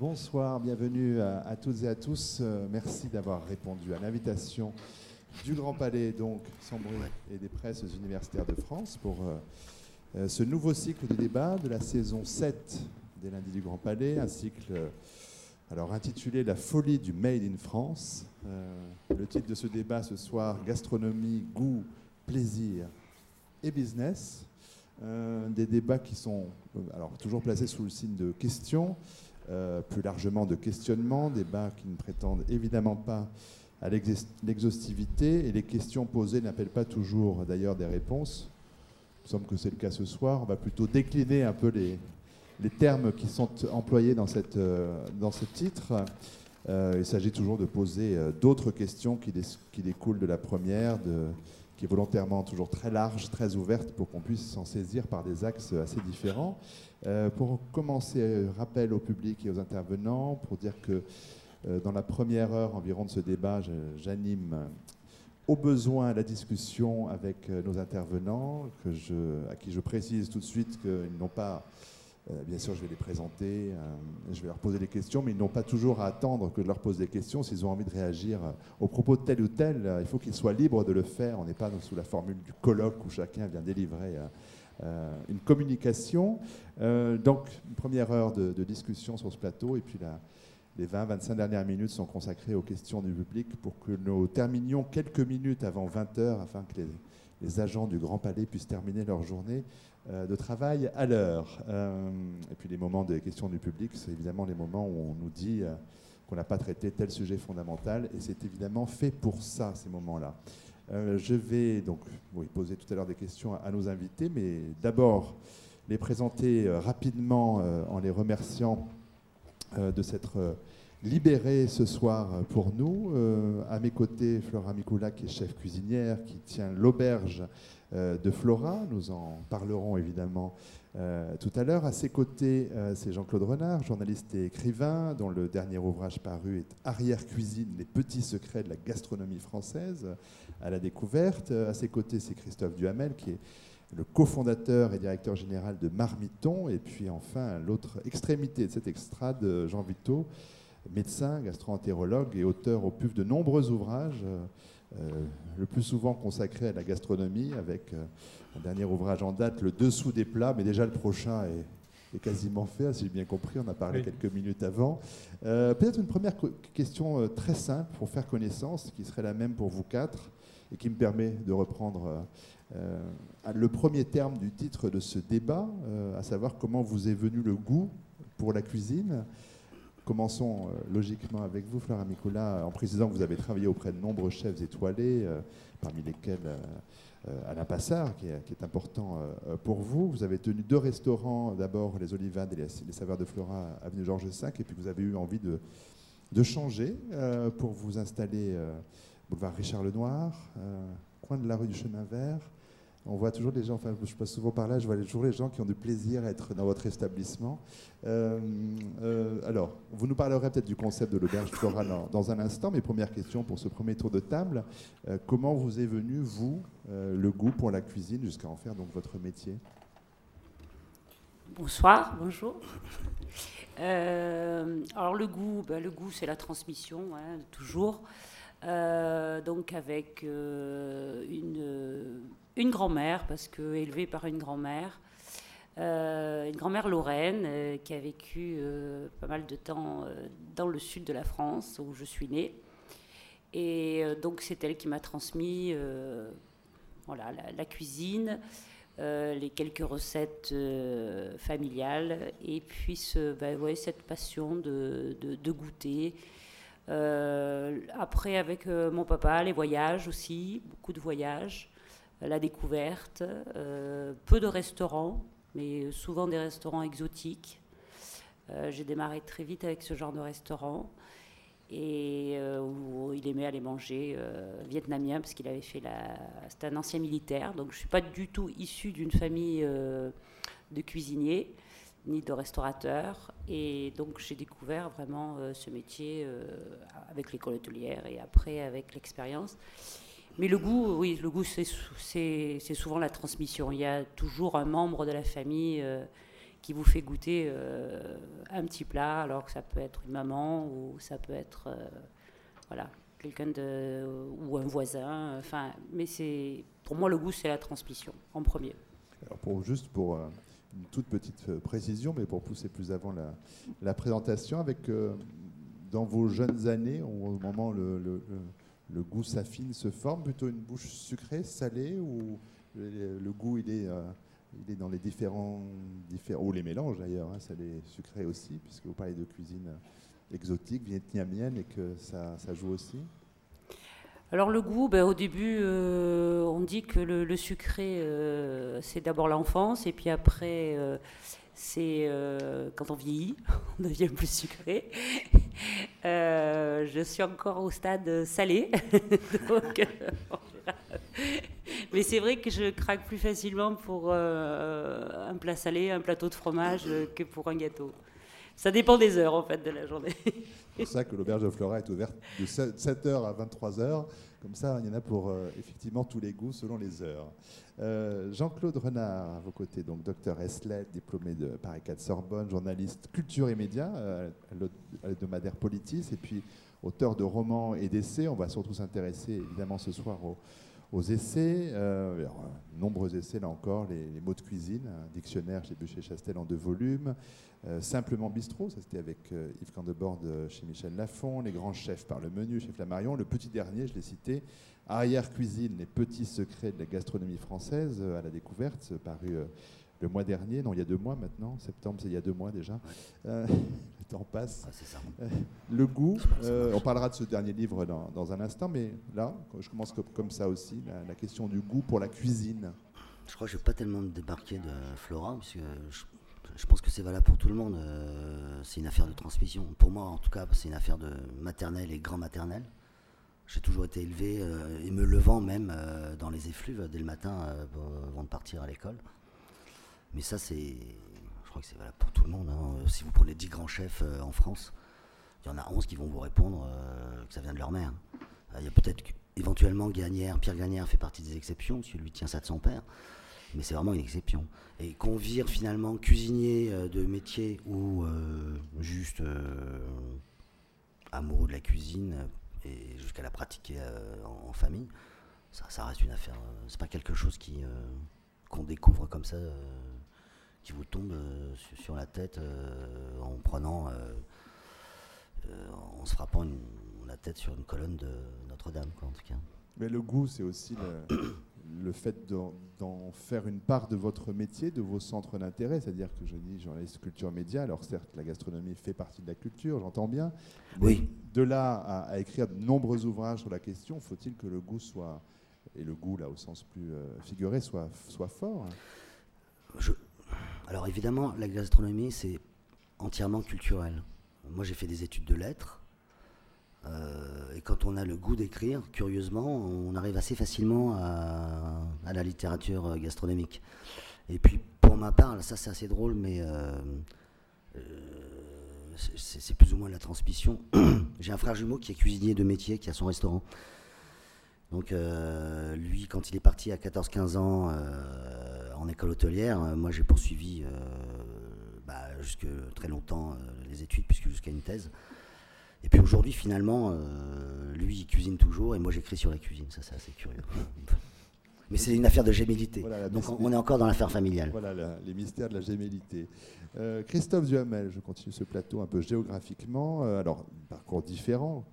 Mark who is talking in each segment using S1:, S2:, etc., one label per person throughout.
S1: Bonsoir, bienvenue à, toutes et à tous. Euh, merci d'avoir répondu à l'invitation du Grand Palais, donc sans bruit, et des presses universitaires de France pour euh, euh, ce nouveau cycle de débat de la saison 7 des lundis du Grand Palais, un cycle alors intitulé La folie du Made in France. le titre de ce débat ce soir, Gastronomie, goût, plaisir et business. des débats qui sont alors toujours placés sous le signe de questions euh, plus largement de questionnement, débats qui ne prétendent évidemment pas à l'exhaustivité et les questions posées n'appellent pas toujours d'ailleurs des réponses. Il me semble que c'est le cas ce soir. On va plutôt décliner un peu les, termes qui sont employés dans, euh, ce titre. Euh, il s'agit toujours de poser d'autres questions qui, qui, découlent de la première, de, qui est volontairement toujours très large, très ouverte, pour qu'on puisse s'en saisir par des axes assez différents. Euh, pour commencer, euh, rappel au public et aux intervenants pour dire que euh, dans la première heure environ de ce débat, j'anime au besoin la discussion avec nos intervenants, que à qui je précise tout de suite qu'ils n'ont pas bien sûr, je vais les présenter, je vais leur poser des questions, mais ils n'ont pas toujours à attendre que je leur pose des questions. S'ils ont envie de réagir au propos de tel ou tel, il faut qu'ils soient libres de le faire. On n'est pas sous la formule du colloque où chacun vient délivrer euh, une communication. Euh, donc, une première heure de, discussion sur ce plateau, et puis les 20-25 dernières minutes sont consacrées aux questions du public pour que nous terminions quelques minutes avant 20 heures, afin que les, agents du Grand Palais puissent terminer leur journée euh, de travail à l'heure. et puis les moments des questions du public, c'est évidemment les moments où on nous dit qu'on n'a pas traité tel sujet fondamental, et c'est évidemment fait pour ça, ces moments-là. Euh, je vais donc poser tout à l'heure des questions à, nos invités, mais d'abord les présenter euh, rapidement euh, en les remerciant de s'être libérés ce soir pour nous. à mes côtés, Flora Mikula, qui est chef cuisinière, qui tient l'auberge de Flora. Nous en parlerons évidemment euh, tout à l'heure. À ses côtés, euh, c'est Jean-Claude Renard, journaliste et écrivain, dont le dernier ouvrage paru est Arrière-cuisine, les petits secrets de la gastronomie française à la découverte. À ses côtés, c'est Christophe Duhamel, qui est le cofondateur et directeur général de Marmiton. Et puis enfin, l'autre extrémité de cette extrade, Jean Vito, médecin, gastro-entérologue et auteur au PUF de nombreux ouvrages, euh, le plus souvent consacrés à la gastronomie, avec un dernier ouvrage en date, Le Dessous des plats, mais déjà le prochain est, quasiment fait, si j'ai bien compris, on a parlé quelques minutes avant. Euh, peut-être une première question euh, très simple pour faire connaissance, qui serait la même pour vous quatre, et qui me permet de reprendre euh, le premier terme du titre de ce débat, à savoir comment vous est venu le goût pour la cuisine. Commençons logiquement avec vous, Flora Micula, en précisant que vous avez travaillé auprès de nombreux chefs étoilés, parmi lesquels euh, Alain Passard, qui est, important euh, pour vous. Vous avez tenu deux restaurants, d'abord les Olivades et les, Saveurs de Flora, avenue Georges V, et puis vous avez eu envie de, de changer euh, pour vous installer boulevard Richard Lenoir, coin de la rue du Chemin Vert. On voit toujours des gens, enfin je passe souvent par là, je vois toujours les gens qui ont du plaisir à être dans votre établissement. Euh, euh, alors, vous nous parlerez peut-être du concept de l'auberge florale dans, un instant, mais première question pour ce premier tour de table. Euh, comment vous est venu, vous, le goût pour la cuisine jusqu'à en faire donc votre métier?
S2: Bonsoir, bonjour. alors le goût, ben, le goût c'est la transmission, hein, toujours. donc avec une une grand-mère, parce que élevée par une grand-mère, euh, une grand-mère lorraine euh, qui a vécu euh, pas mal de temps dans le sud de la France, où je suis née. Et donc c'est elle qui m'a transmis voilà, la, cuisine, les quelques recettes familiales, et puis ben, cette passion de goûter. après, avec mon papa, les voyages aussi, beaucoup de voyages la découverte, euh, peu de restaurants, mais souvent des restaurants exotiques. Euh, j'ai démarré très vite avec ce genre de restaurant et euh, où il aimait aller manger vietnamien parce qu'il avait fait la. C'était un ancien militaire, donc je suis pas du tout issue d'une famille de cuisiniers ni de restaurateurs et donc j'ai découvert vraiment ce métier avec l'école hôtelière et après avec l'expérience. Mais le goût, oui, le goût, c'est souvent la transmission. Il y a toujours un membre de la famille euh, qui vous fait goûter un petit plat, alors que ça peut être une maman ou ça peut être voilà, quelqu'un de ou un voisin. Enfin, mais c'est pour moi le goût c'est la transmission en premier.
S1: Alors juste pour une toute petite précision, mais pour pousser plus avant la, présentation, avec dans vos jeunes années, au moment le, le, goût s'affine, se forme, plutôt une bouche sucrée, salée, ou le, goût il est, euh, il est dans les différents, différents ou les mélanges d'ailleurs, hein, salé, sucré aussi, puisque vous parlez de cuisine exotique, vietnamienne, et que ça, joue aussi.
S2: Alors le goût, ben, au début, euh, on dit que le, sucré, euh, c'est d'abord l'enfance, et puis après, c'est quand on vieillit, on devient plus sucré. Euh, je suis encore au stade salé. mais c'est vrai que je craque plus facilement pour euh, un plat salé, un plateau de fromage euh, que pour un gâteau. Ça dépend des heures en fait de la journée.
S1: c'est pour ça que l'auberge de Flora est ouverte de 7h à 23h. Comme ça, il y en a pour effectivement tous les goûts selon les heures. Euh, Jean-Claude Renard, à vos côtés, donc docteur Eslet, diplômé de Paris 4 Sorbonne, journaliste culture et médias euh, à l'hebdomadaire Politis, et puis auteur de romans et d'essais. On va surtout s'intéresser évidemment ce soir aux, essais, euh, nombreux essais là encore, les, mots de cuisine, dictionnaire chez Bûcher-Chastel en deux volumes, Simplement Bistrot, ça c'était avec Yves Candebord chez Michel Lafon, Les grands chefs par le menu chez Flammarion, le petit dernier, je l'ai cité, Arrière-cuisine, les petits secrets de la gastronomie française euh, à la découverte, paru euh, le mois dernier, non, il y a deux mois maintenant, septembre, c'est il y a deux mois déjà. Euh, le temps passe. le goût, on parlera de ce dernier livre dans, un instant, mais là, je commence comme, ça aussi, la, question du goût pour la cuisine.
S3: Je crois que je ne vais pas tellement débarquer de Flora, parce que je, pense que c'est valable pour tout le monde. c'est une affaire de transmission. Pour moi, en tout cas, c'est une affaire de maternelle et grand-maternelle. J'ai toujours été élevé, euh, et me levant même euh, dans les effluves dès le matin euh, avant de partir à l'école. Mais ça, c'est. Je crois que c'est valable pour tout le monde. Hein. Si vous prenez 10 grands chefs en France, il y en a 11 qui vont vous répondre que ça vient de leur mère. Il y a peut-être éventuellement Gagnère, Pierre Gagnère fait partie des exceptions, parce que lui tient ça de son père. Mais c'est vraiment une exception. Et qu'on vire finalement cuisinier de métier ou juste amoureux de la cuisine et jusqu'à la pratiquer euh, en, famille, ça, reste une affaire. Euh, c'est pas quelque chose qui euh, qu'on découvre comme ça, qui vous tombe sur, la tête en prenant, en se frappant la tête sur une colonne de Notre-Dame, en tout cas.
S1: Mais le goût, c'est aussi le, le fait d'en faire une part de votre métier, de vos centres d'intérêt, c'est-à-dire que je dis journaliste culture média, alors certes la gastronomie fait partie de la culture, j'entends bien,
S3: oui.
S1: de là à, écrire de nombreux ouvrages sur la question, faut-il que le goût soit, et le goût là au sens plus euh, figuré, soit, soit fort
S3: je, Alors évidemment, la gastronomie c'est entièrement culturel. Moi j'ai fait des études de lettres, euh, et quand on a le goût d'écrire, curieusement, on arrive assez facilement à, la littérature euh, gastronomique. Et puis, pour ma part, ça c'est assez drôle, mais euh, c'est plus ou moins la transmission. J'ai un frère jumeau qui est cuisinier de métier, qui a son restaurant. Donc, lui, quand il est parti à 14-15 ans en école hôtelière, moi j'ai poursuivi bah, jusque très longtemps les études, puisque jusqu'à une thèse. Et puis aujourd'hui, finalement, euh, lui, il cuisine toujours et moi, j'écris sur la cuisine. Ça, c'est assez curieux. Mais c'est une affaire de gémilité. Donc on est encore dans l'affaire familiale.
S1: Voilà les mystères de la gémilité. Euh, Christophe Duhamel, je continue ce plateau un peu géographiquement. Euh, alors, parcours différent.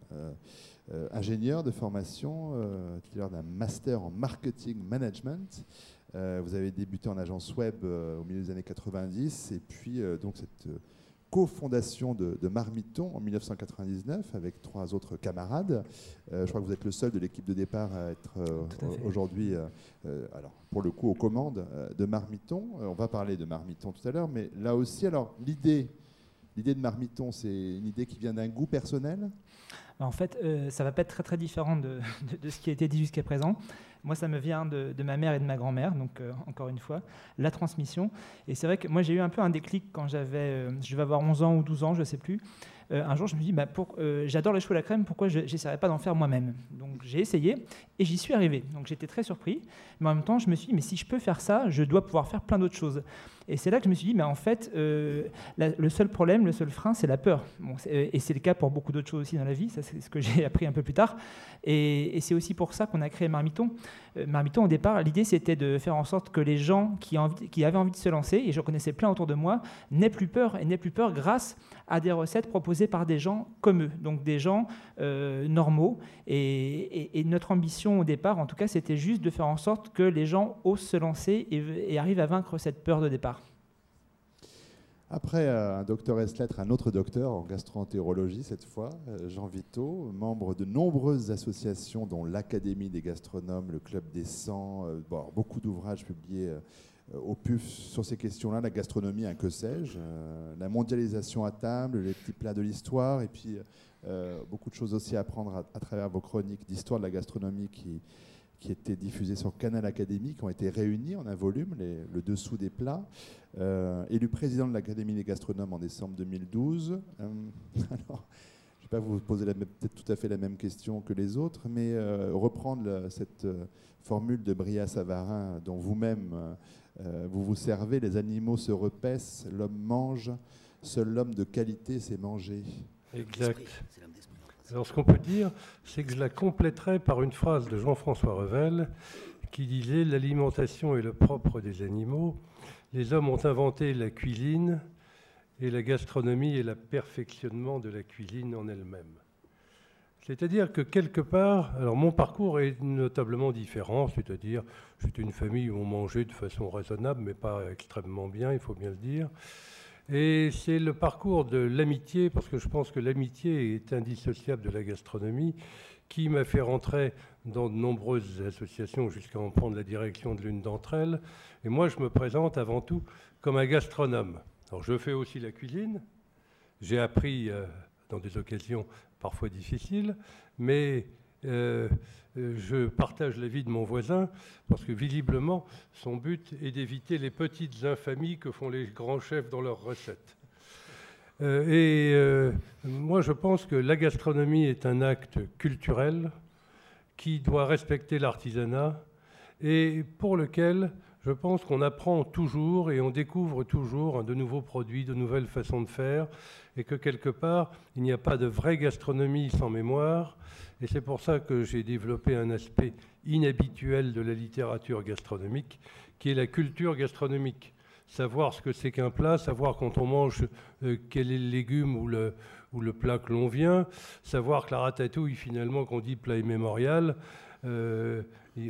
S1: ingénieur de formation, titulaire d'un master en marketing management. vous avez débuté en agence web au milieu des années 90 et puis donc cette co-fondation de, Marmiton en 1999 avec trois autres camarades. Euh, je crois que vous êtes le seul de l'équipe de départ à être euh, aujourd'hui, euh, alors pour le coup, aux commandes de Marmiton. on va parler de Marmiton tout à l'heure, mais là aussi, alors l'idée, l'idée de Marmiton, c'est une idée qui vient d'un goût personnel?
S4: En fait, ça va pas être très très différent de, de ce qui a été dit jusqu'à présent. Moi, ça me vient de, ma mère et de ma grand-mère, donc euh, encore une fois, la transmission. Et c'est vrai que moi, j'ai eu un peu un déclic quand j'avais, euh, je vais avoir 11 ans ou 12 ans, je ne sais plus. Euh, un jour, je me dis, bah, j'adore les choux à la crème, pourquoi je n'essaierais pas d'en faire moi-même? Donc j'ai essayé et j'y suis arrivé. Donc j'étais très surpris. Mais en même temps, je me suis dit, mais si je peux faire ça, je dois pouvoir faire plein d'autres choses. Et c'est là que je me suis dit, mais en fait, euh, le seul problème, le seul frein, c'est la peur. Euh, et c'est le cas pour beaucoup d'autres choses aussi dans la vie, ça c'est ce que j'ai appris un peu plus tard. Et, c'est aussi pour ça qu'on a créé Marmiton. Euh, Marmiton, au départ, l'idée c'était de faire en sorte que les gens qui, avaient envie de se lancer, et je connaissais plein autour de moi, n'aient plus peur, et n'aient plus peur grâce à des recettes proposées par des gens comme eux, donc des gens normaux. Et, notre ambition au départ, en tout cas, c'était juste de faire en sorte que les gens osent se lancer et arrivent à vaincre cette peur de départ.
S1: Après euh, un docteur S lettres, un autre docteur en gastroentérologie cette fois, euh, Jean Vito, membre de nombreuses associations dont l'Académie des gastronomes, le Club des 100, euh, beaucoup d'ouvrages publiés au PUF sur ces questions-là, la gastronomie, un que sais-je, la mondialisation à table, les petits plats de l'histoire, et puis beaucoup de choses aussi à apprendre à, travers vos chroniques d'histoire de la gastronomie qui, qui étaient diffusés sur Canal Académie, qui ont été réunis en un volume, le dessous des plats. Euh, élu président de l'Académie des gastronomes en décembre 2012. Euh, alors, je ne vais pas vous poser peut-être tout à fait la même question que les autres, mais euh, reprendre cette formule de Bria Savarin dont vous-même vous vous servez, les animaux se repaissent, l'homme mange, seul l'homme de qualité sait manger.
S5: Exact. Alors ce qu'on peut dire, c'est que je la compléterai par une phrase de Jean-François Revel qui disait L'alimentation est le propre des animaux. Les hommes ont inventé la cuisine et la gastronomie est le perfectionnement de la cuisine en elle-même. C'est-à-dire que quelque part, alors mon parcours est notablement différent, c'est-à-dire j'étais une famille où on mangeait de façon raisonnable, mais pas extrêmement bien, il faut bien le dire. Et c'est le parcours de l'amitié, parce que je pense que l'amitié est indissociable de la gastronomie, qui m'a fait rentrer dans de nombreuses associations jusqu'à en prendre la direction de l'une d'entre elles. Et moi, je me présente avant tout comme un gastronome. Alors, je fais aussi la cuisine. J'ai appris euh, dans des occasions parfois difficiles, mais euh, euh, je partage l'avis de mon voisin parce que visiblement, son but est d'éviter les petites infamies que font les grands chefs dans leurs recettes. Euh, et moi, je pense que la gastronomie est un acte culturel qui doit respecter l'artisanat et pour lequel je pense qu'on apprend toujours et on découvre toujours de nouveaux produits, de nouvelles façons de faire, et que quelque part, il n'y a pas de vraie gastronomie sans mémoire, et c'est pour ça que j'ai développé un aspect inhabituel de la littérature gastronomique, qui est la culture gastronomique. Savoir ce que c'est qu'un plat, savoir quand on mange euh, quel est le légume ou le, ou le plat que l'on vient, savoir que la ratatouille, finalement, qu'on dit plat immémorial, euh,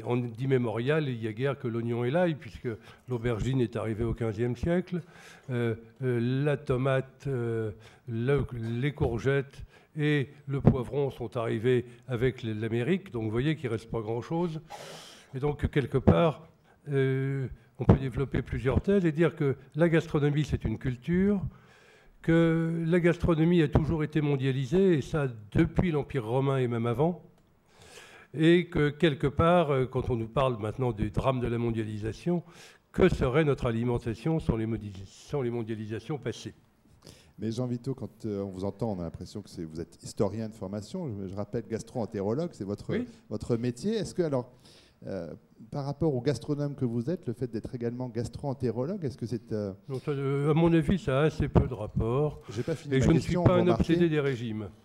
S5: on dit mémorial, il n'y a guère que l'oignon et l'ail, puisque l'aubergine est arrivée au XVe siècle. Euh, la tomate, les courgettes et le poivron sont arrivés avec l'Amérique, donc vous voyez qu'il ne reste pas grand-chose. Et donc, quelque part, on peut développer plusieurs thèses et dire que la gastronomie, c'est une culture, que la gastronomie a toujours été mondialisée, et ça depuis l'Empire romain et même avant, et que quelque part, euh, quand on nous parle maintenant du drame de la mondialisation, que serait notre alimentation sans les, sans les mondialisations passées?
S1: Mais Jean Vito, quand euh, on vous entend, on a l'impression que vous êtes historien de formation. Je, rappelle gastro-entérologue, c'est votre, votre métier. Est-ce que, alors, euh, par rapport au gastronome que vous êtes, le fait d'être également gastro-entérologue, est-ce que c'est.
S5: Euh, à mon avis, ça a assez peu de rapport. Pas fini Et je ne suis pas un obsédé des régimes.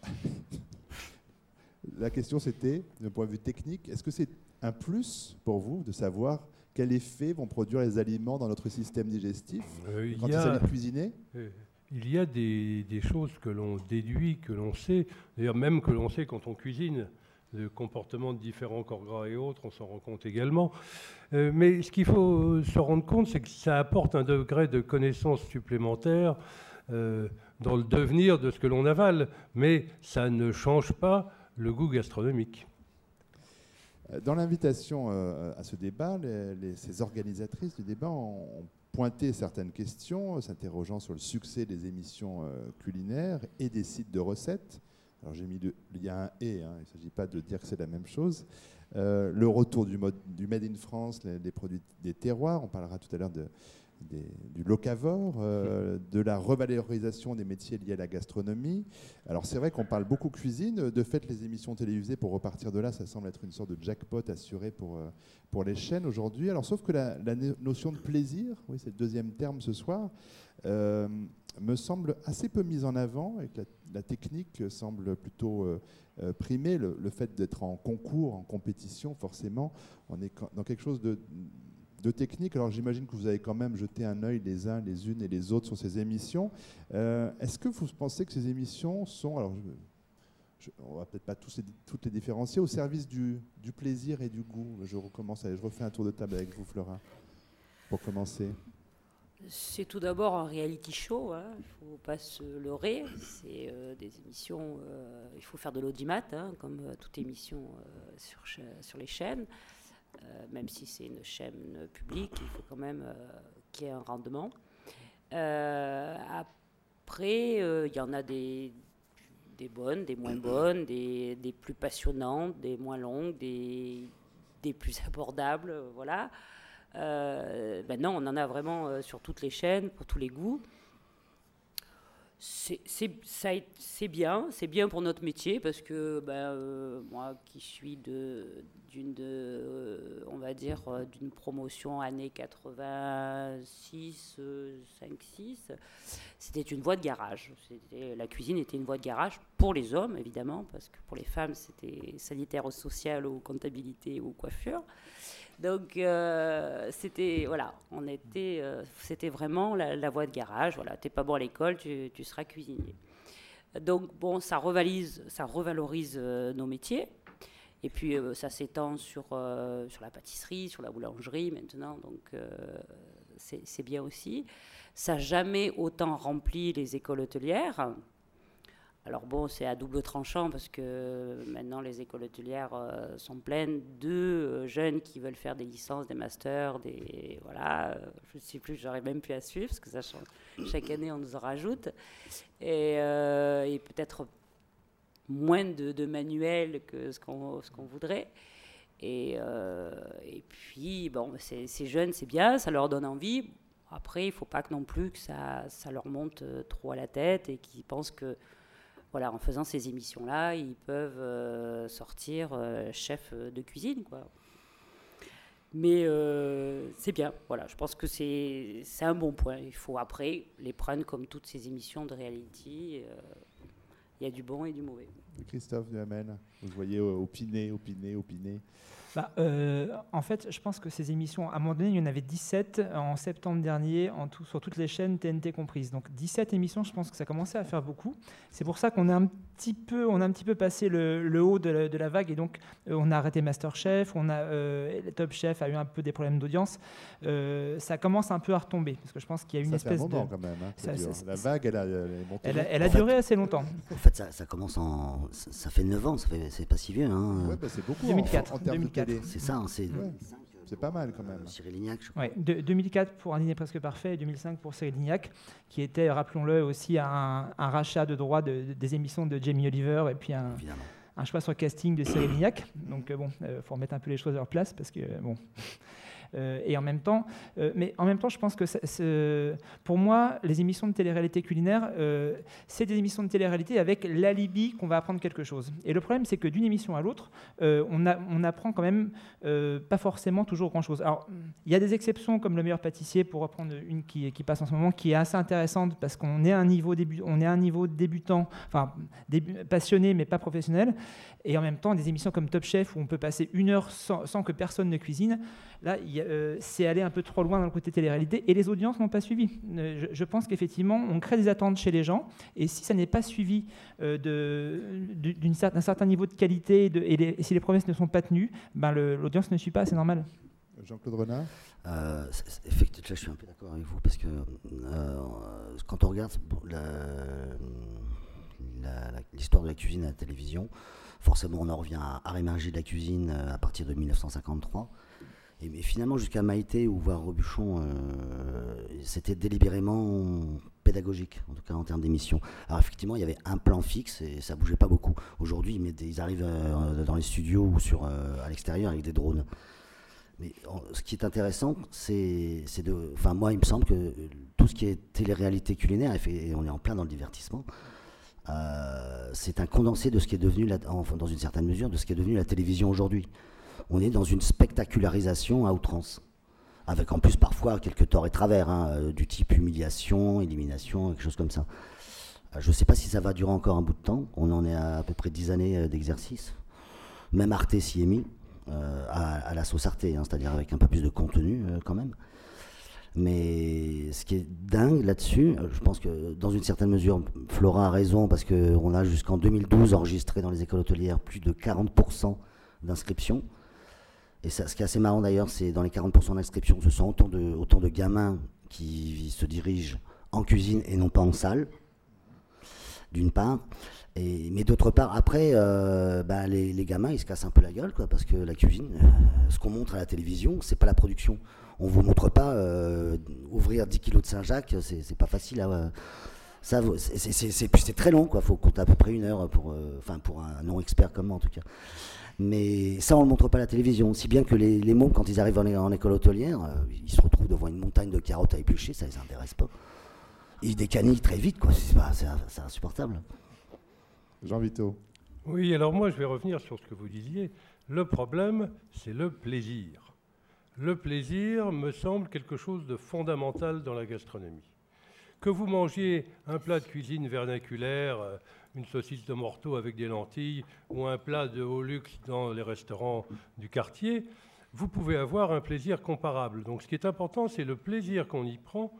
S1: La question, c'était, d'un point de vue technique, est-ce que c'est un plus pour vous de savoir quel effet vont produire les aliments dans notre système digestif quand il s'agit de cuisiner?
S5: Il y a des, choses que l'on déduit, que l'on sait, d'ailleurs même que l'on sait quand on cuisine, le comportement de différents corps gras et autres, on s'en rend compte également. Euh, mais ce qu'il faut se rendre compte, c'est que ça apporte un degré de connaissance supplémentaire euh, dans le devenir de ce que l'on avale, mais ça ne change pas le goût gastronomique.
S1: Dans l'invitation euh, à ce débat, ces organisatrices du débat ont pointer certaines questions, s'interrogeant sur le succès des émissions euh, culinaires et des sites de recettes. Alors j'ai mis il y a un et, hein, il ne s'agit pas de dire que c'est la même chose. Euh, le retour du, mode, du Made in France, les, produits des terroirs, on parlera tout à l'heure de, du locavore, euh, de la revalorisation des métiers liés à la gastronomie. Alors c'est vrai qu'on parle beaucoup cuisine. De fait, les émissions télévisées, pour repartir de là, ça semble être une sorte de jackpot assuré pour, euh, pour les chaînes aujourd'hui. Alors sauf que la, notion de plaisir, oui, c'est le deuxième terme ce soir, euh, me semble assez peu mise en avant et que la, technique semble plutôt primer le, le fait d'être en concours, en compétition, forcément. On est dans quelque chose de de technique. Alors j'imagine que vous avez quand même jeté un œil les uns, les unes et les autres sur ces émissions. Euh, est-ce que vous pensez que ces émissions sont, alors je, on va peut-être pas toutes les différencier, au service du, plaisir et du goût? Je recommence, je refais un tour de table avec vous, Flora, pour commencer.
S2: C'est tout d'abord un reality show, hein. il ne faut pas se leurrer. C'est euh, des émissions, euh, il faut faire de l'audimat, hein, comme toute émission sur, sur les chaînes. Euh, même si c'est une chaîne publique, il faut quand même euh, qu'il y ait un rendement. Euh, après, il y en a des, des bonnes, des moins bonnes, des, des, plus passionnantes, des moins longues, des, des plus abordables, voilà. Maintenant, on en a vraiment sur toutes les chaînes, pour tous les goûts. C'est bien, c'est bien pour notre métier parce que ben, moi qui suis d'une, on va dire, euh, d'une promotion année 86, 5, 6. C'était une voie de garage. la cuisine était une voie de garage pour les hommes, évidemment, parce que pour les femmes, c'était sanitaire ou social ou comptabilité ou coiffure. Donc, euh, c'était, voilà, on était, euh, c'était vraiment la, voie de garage. Voilà, t'es pas bon à l'école, tu, tu, seras cuisinier. Donc, bon, ça, revalorise nos métiers. Et puis euh, ça s'étend sur, euh, sur la pâtisserie, sur la boulangerie maintenant, donc euh, c'est bien aussi. Ça n'a jamais autant rempli les écoles hôtelières. Alors bon, c'est à double tranchant parce que maintenant les écoles hôtelières sont pleines de jeunes qui veulent faire des licences, des masters, des voilà. je ne sais plus, j'arrive même plus à suivre parce que ça change. Chaque année on nous en rajoute et, peut-être moins de, manuels que ce qu'on voudrait. Et, euh, puis, bon, c'est jeunes, c'est bien, ça leur donne envie. Après, il ne faut pas que non plus que ça, leur monte euh, trop à la tête et qu'ils pensent que, voilà, en faisant ces émissions-là, ils peuvent euh, sortir chef de cuisine. Mais c'est bien, voilà, je pense que c'est un bon point. Il faut après les prendre comme toutes ces émissions de reality. Il y a du bon et du mauvais.
S1: Christophe Duhamel, vous voyez opiner, opiner, opiner.
S4: Bah, euh, en fait, je pense que ces émissions, à un moment donné, il y en avait 17 en septembre dernier, sur toutes les chaînes TNT comprises. Donc 17 émissions, je pense que ça commençait à faire beaucoup. C'est pour ça qu'on a un petit peu, on a un petit peu passé le, haut de la, vague et donc euh, on a arrêté Masterchef, on a euh, Top Chef a eu un peu des problèmes d'audience. ça commence un peu à retomber parce que je pense qu'il y a une espèce
S1: de. quand même. Hein, la vague, elle a,
S4: elle, a duré assez longtemps.
S3: En fait, ça, commence en, ça, fait 9 ans, c'est pas si vieux. Hein.
S1: Ouais, bah, c'est beaucoup.
S4: 2004.
S1: En, termes De
S3: c'est ça, hein, c'est.
S1: C'est pas mal quand même.
S3: Cyril Lignac,
S4: je crois. Ouais, de, 2004 pour Un dîner presque parfait et 2005 pour Cyril Lignac, qui était, rappelons-le, aussi un, rachat de droits de, des émissions de Jamie Oliver et puis un, un choix sur casting de Cyril Lignac. Donc euh, bon, il euh, faut remettre un peu les choses à leur place parce que bon. Euh, et en même temps, euh, mais en même temps, je pense que pour moi, les émissions de télé-réalité culinaire, euh, c'est des émissions de télé-réalité avec l'alibi qu'on va apprendre quelque chose. Et le problème, c'est que d'une émission à l'autre, on, on, apprend quand même pas forcément toujours grand-chose. Alors, il y a des exceptions comme le meilleur pâtissier, pour reprendre une qui, passe en ce moment, qui est assez intéressante parce qu'on est à un niveau, débutant, enfin passionné mais pas professionnel, et en même temps des émissions comme Top Chef où on peut passer une heure sans, que personne ne cuisine. Là, euh, c'est aller un peu trop loin dans le côté télé-réalité et les audiences n'ont pas suivi. Euh, je, pense qu'effectivement, on crée des attentes chez les gens et si ça n'est pas suivi euh, d'un certain niveau de qualité et, si les promesses ne sont pas tenues, ben l'audience ne suit pas, c'est normal.
S1: Jean-Claude Renard
S3: Effectivement, je suis un peu d'accord avec vous parce que quand on regarde l'histoire de la cuisine à la télévision, forcément on en revient à Arrêt de la cuisine à partir de 1953. Mais finalement, jusqu'à Maïté ou voir Robuchon, euh, c'était délibérément pédagogique, en tout cas en termes d'émissions. Alors effectivement, il y avait un plan fixe et ça bougeait pas beaucoup. Aujourd'hui, ils, arrivent euh, dans les studios ou sur, euh, à l'extérieur avec des drones. Mais ce qui est intéressant, c'est de. Enfin, moi, il me semble que tout ce qui est télé-réalité culinaire, et on est en plein dans le divertissement, c'est un condensé de ce qui est devenu, enfin, dans une certaine mesure, de ce qui est devenu la télévision aujourd'hui. On est dans une spectacularisation à outrance, avec en plus parfois quelques torts et travers, hein, euh, du type humiliation, élimination, quelque chose comme ça. Euh, je ne sais pas si ça va durer encore un bout de temps. On en est à à peu près 10 années d'exercice. Même Arte s'y est mis, à, la sauce Arte, hein, c'est-à-dire avec un peu plus de contenu quand même. Mais ce qui est dingue là-dessus, euh, je pense que dans une certaine mesure, Flora a raison parce qu'on a jusqu'en 2012 enregistré dans les écoles hôtelières plus de 40% d'inscriptions. Et ça, ce qui est assez marrant d'ailleurs, c'est dans les 40% d'inscriptions, ce sont autant de, autant de gamins qui se dirigent en cuisine et non pas en salle, d'une part. Et, mais d'autre part, après, euh, bah, les, gamins, ils se cassent un peu la gueule, quoi, parce que la cuisine, euh, ce qu'on montre à la télévision, c'est pas la production on vous montre pas euh, ouvrir 10 kilos de Saint-Jacques, c'est pas facile. À, ça, c'est très long, quoi. Faut compter à peu près une heure pour, enfin pour un non expert comme moi en tout cas. Mais ça, on le montre pas à la télévision. Si bien que les, les mômes, quand ils arrivent en, école hôtelière, euh, ils se retrouvent devant une montagne de carottes à éplucher, ça les intéresse pas. Ils décanillent très vite, quoi. C'est insupportable.
S1: Jean Vito.
S5: Oui, alors moi, je vais revenir sur ce que vous disiez. Le problème, c'est le plaisir. Le plaisir me semble quelque chose de fondamental dans la gastronomie. Que vous mangiez un plat de cuisine vernaculaire, euh, une saucisse de morteau avec des lentilles ou un plat de haut luxe dans les restaurants du quartier, vous pouvez avoir un plaisir comparable. Donc ce qui est important, c'est le plaisir qu'on y prend.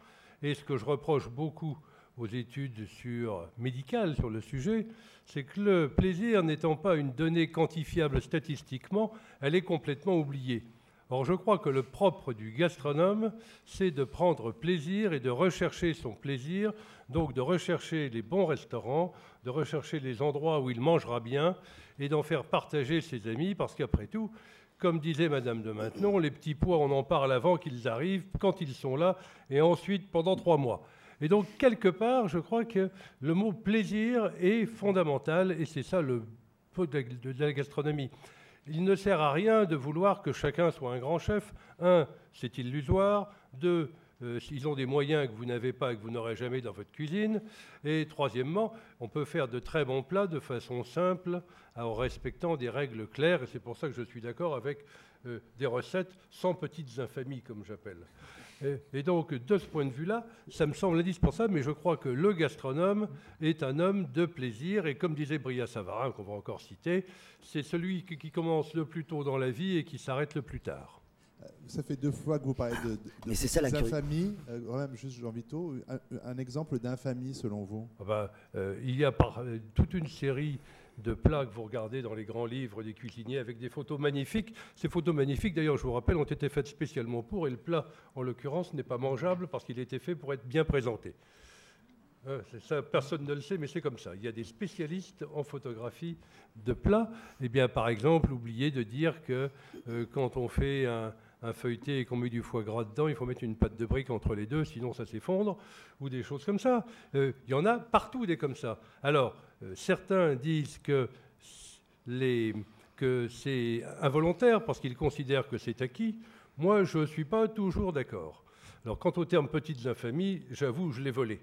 S5: Et ce que je reproche beaucoup aux études sur, médicales sur le sujet, c'est que le plaisir n'étant pas une donnée quantifiable statistiquement, elle est complètement oubliée. Or, je crois que le propre du gastronome, c'est de prendre plaisir et de rechercher son plaisir, donc de rechercher les bons restaurants, de rechercher les endroits où il mangera bien et d'en faire partager ses amis, parce qu'après tout, comme disait Madame de Maintenon, les petits pois, on en parle avant qu'ils arrivent, quand ils sont là, et ensuite pendant trois mois. Et donc, quelque part, je crois que le mot plaisir est fondamental, et c'est ça le peu de la gastronomie. Il ne sert à rien de vouloir que chacun soit un grand chef. Un, c'est illusoire. Deux, euh, ils ont des moyens que vous n'avez pas et que vous n'aurez jamais dans votre cuisine. Et troisièmement, on peut faire de très bons plats de façon simple, en respectant des règles claires. Et c'est pour ça que je suis d'accord avec euh, des recettes sans petites infamies, comme j'appelle. Et, donc, de ce point de vue-là, ça me semble indispensable, mais je crois que le gastronome est un homme de plaisir. Et comme disait Bria Savarin, qu'on va encore citer, c'est celui qui, commence le plus tôt dans la vie et qui s'arrête le plus tard.
S1: Euh, ça fait deux fois que vous parlez de, de,
S3: c'est ça, la
S1: infamie. Euh, même juste Jean Vito, un, exemple d'infamie selon vous?
S5: Ah bah, euh, Il y a par, toute une série de plats que vous regardez dans les grands livres des cuisiniers avec des photos magnifiques. Ces photos magnifiques, d'ailleurs, je vous rappelle, ont été faites spécialement pour, et le plat, en l'occurrence, n'est pas mangeable parce qu'il a été fait pour être bien présenté. Euh, ça, personne ne le sait, mais c'est comme ça. Il y a des spécialistes en photographie de plats. Eh bien, par exemple, oubliez de dire que euh, quand on fait un, un feuilleté et qu'on met du foie gras dedans, il faut mettre une pâte de brique entre les deux, sinon ça s'effondre, ou des choses comme ça. Euh, il y en a partout des comme ça. Alors, euh, certains disent que, c'est involontaire parce qu'ils considèrent que c'est acquis. Moi, je ne suis pas toujours d'accord. Alors, quant au terme petites infamies, j'avoue, je l'ai volé.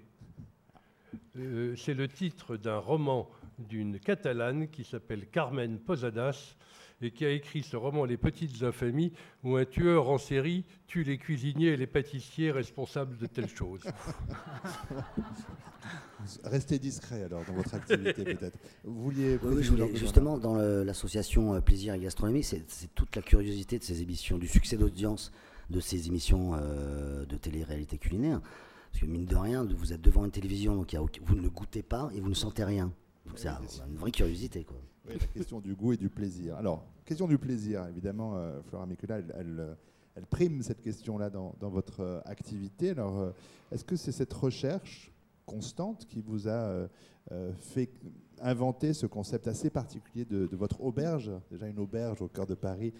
S5: Euh, c'est le titre d'un roman d'une catalane qui s'appelle Carmen Posadas, et qui a écrit ce roman Les Petites Infamies, où un tueur en série tue les cuisiniers et les pâtissiers responsables de telles choses.
S1: Restez discret alors dans votre activité peut-être.
S3: Vous vouliez, justement dans l'association euh, Plaisir et Gastronomie, c'est toute la curiosité de ces émissions, du succès d'audience de ces émissions euh, de télé-réalité culinaire. Parce que mine de rien, vous êtes devant une télévision, donc vous ne goûtez pas et vous ne sentez rien. C'est une vraie curiosité. Quoi
S1: la question du goût et du plaisir. Alors, question du plaisir, évidemment, euh, Flora Mikula, elle, elle, prime cette question-là dans, votre euh, activité. Alors, euh, est-ce que c'est cette recherche constante qui vous a fait inventer ce concept assez particulier de, votre auberge, déjà une auberge au cœur de Paris,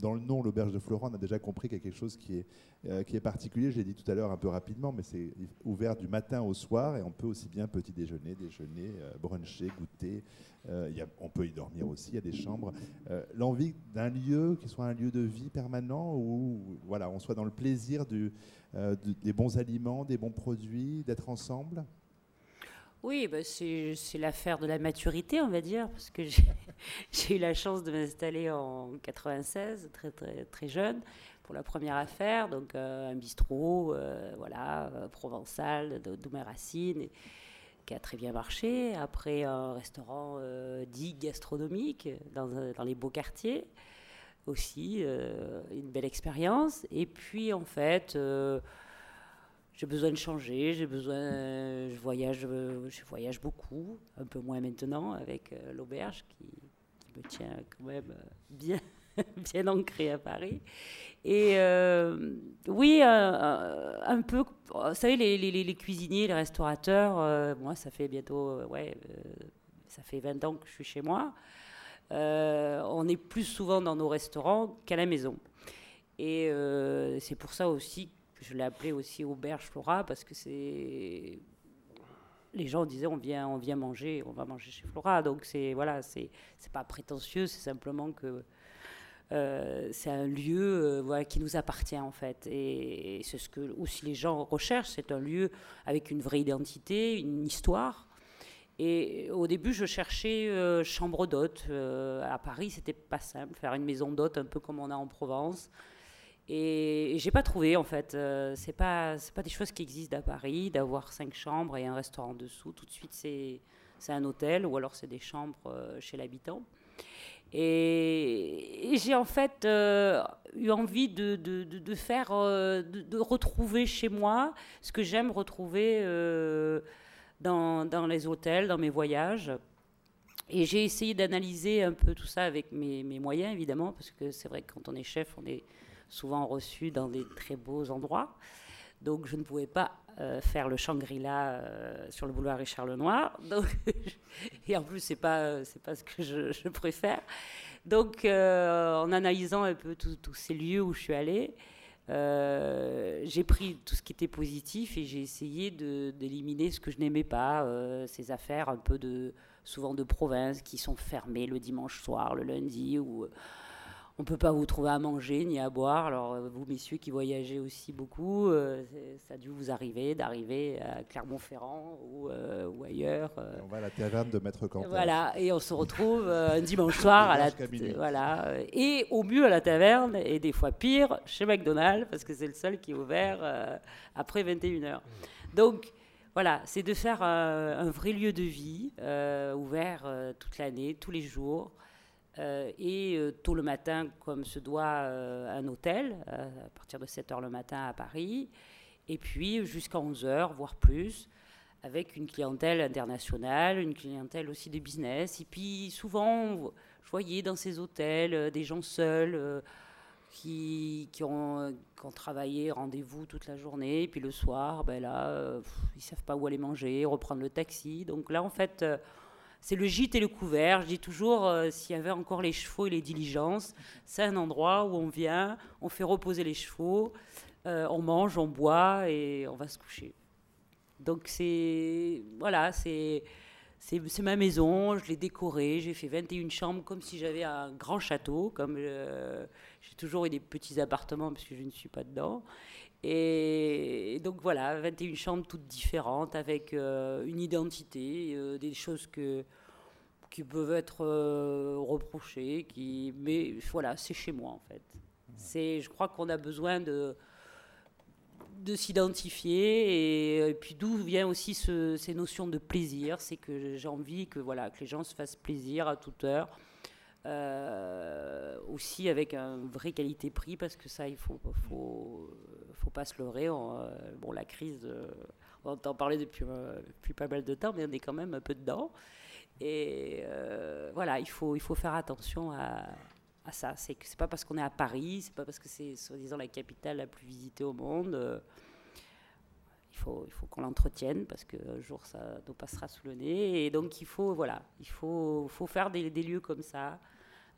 S1: dans le nom, l'auberge de Florent, on a déjà compris qu'il y a quelque chose qui est, euh, qui est particulier. Je l'ai dit tout à l'heure un peu rapidement, mais c'est ouvert du matin au soir et on peut aussi bien petit déjeuner, déjeuner, euh, bruncher, goûter. Euh, on peut y dormir aussi, il y a des chambres. L'envie d'un lieu qui soit un lieu de vie permanent où voilà, on soit dans le plaisir des bons aliments, des bons produits, d'être ensemble?
S2: Oui, bah c'est l'affaire de la maturité, on va dire, parce que j'ai eu la chance de m'installer en 96, très, très, très jeune, pour la première affaire, donc euh, un bistrot, euh, voilà, euh, provençal, de, mes racines, qui a très bien marché. Après, un restaurant dit gastronomique dans, les beaux quartiers, aussi, une belle expérience. Et puis, en fait j'ai besoin de changer, j'ai besoin, je voyage, je voyage beaucoup, un peu moins maintenant avec euh, l'auberge qui, me tient quand même euh, bien, bien ancré à Paris. Et euh, oui, un peu, vous savez, les cuisiniers, les restaurateurs, moi, ça fait bientôt, ouais, ça fait 20 ans que je suis chez moi. on est plus souvent dans nos restaurants qu'à la maison. Et c'est pour ça aussi je l'ai appelé aussi auberge Flora parce que c'est les gens disaient on vient on vient manger on va manger chez Flora. Donc c'est voilà c'est pas prétentieux c'est simplement que euh, c'est un lieu euh, qui nous appartient en fait. Et, c'est ce que aussi les gens recherchent c'est un lieu avec une vraie identité une histoire. Et au début je cherchais euh, chambre d'hôte à Paris c'était pas simple faire une maison d'hôte un peu comme on a en Provence et, j'ai pas trouvé en fait. Euh, c'est pas c'est pas des choses qui existent à Paris d'avoir cinq chambres et un restaurant dessous. Tout de suite c'est c'est un hôtel ou alors c'est des chambres euh, chez l'habitant. Et, j'ai en fait euh, eu envie de, de, de, faire, de, retrouver chez moi ce que j'aime retrouver dans, dans, les hôtels, dans mes voyages. Et j'ai essayé d'analyser un peu tout ça avec mes, mes moyens, évidemment, parce que c'est vrai que quand on est chef, on est souvent reçus dans des très beaux endroits. Donc je ne pouvais pas euh, faire le Shangri-La euh, sur le boulevard Richard Lenoir. Donc, et en plus, ce n'est pas, c'est pas ce que je, préfère. Donc euh, en analysant un peu tous ces lieux où je suis allée, j'ai pris tout ce qui était positif et j'ai essayé d'éliminer ce que je n'aimais pas, ces affaires un peu de, souvent de province qui sont fermées le dimanche soir, le lundi, ou on ne peut pas vous trouver à manger ni à boire. Alors, euh, vous, messieurs, qui voyagez aussi beaucoup, euh, ça a dû vous arriver d'arriver à Clermont-Ferrand ou, euh, ailleurs.
S1: On va à la taverne de Maître Quentin.
S2: Voilà, et on se retrouve un dimanche soir à la voilà, et au mieux à la taverne, et des fois pire, chez McDonald's, parce que c'est le seul qui est ouvert après 21h. Donc, voilà, c'est de faire un vrai lieu de vie, ouvert toute l'année, tous les jours. Euh, et euh, tôt le matin, comme se doit euh, un hôtel, à partir de 7 h le matin à Paris, et puis jusqu'à 11 h, voire plus, avec une clientèle internationale, une clientèle aussi de business. Et puis souvent, je voyais dans ces hôtels des gens seuls qui, qui, ont, qui, ont, travaillé rendez-vous toute la journée, et puis le soir, ben là, ils savent pas où aller manger, reprendre le taxi. Donc là, en fait, c'est le gîte et le couvert. Je dis toujours, euh, s'il y avait encore les chevaux et les diligences, c'est un endroit où on vient, on fait reposer les chevaux, euh, on mange, on boit et on va se coucher. Donc c'est voilà, c'est c'est ma maison, je l'ai décorée, j'ai fait 21 chambres comme si j'avais un grand château, comme euh, j'ai toujours eu des petits appartements parce que je ne suis pas dedans. Et, donc voilà, 21 chambres toutes différentes avec euh, une identité, euh, des choses que, qui peuvent être reprochées, qui, mais voilà, c'est chez moi en fait. C'est, je crois qu'on a besoin de de s'identifier et, puis d'où vient aussi ces notions de plaisir c'est que j'ai envie que voilà que les gens se fassent plaisir à toute heure euh, aussi avec un vrai qualité-prix parce que ça il faut faut pas se leurrer euh, bon la crise euh, on entend parler depuis, depuis pas mal de temps mais on est quand même un peu dedans et voilà il faut il faut faire attention à ça. C'est que c'est pas parce qu'on est à Paris, c'est pas parce que c'est soi-disant la capitale la plus visitée au monde. Euh, il faut, il faut qu'on l'entretienne parce qu'un jour ça nous passera sous le nez. Et donc il faut, voilà, il faut, faut faire des, des lieux comme ça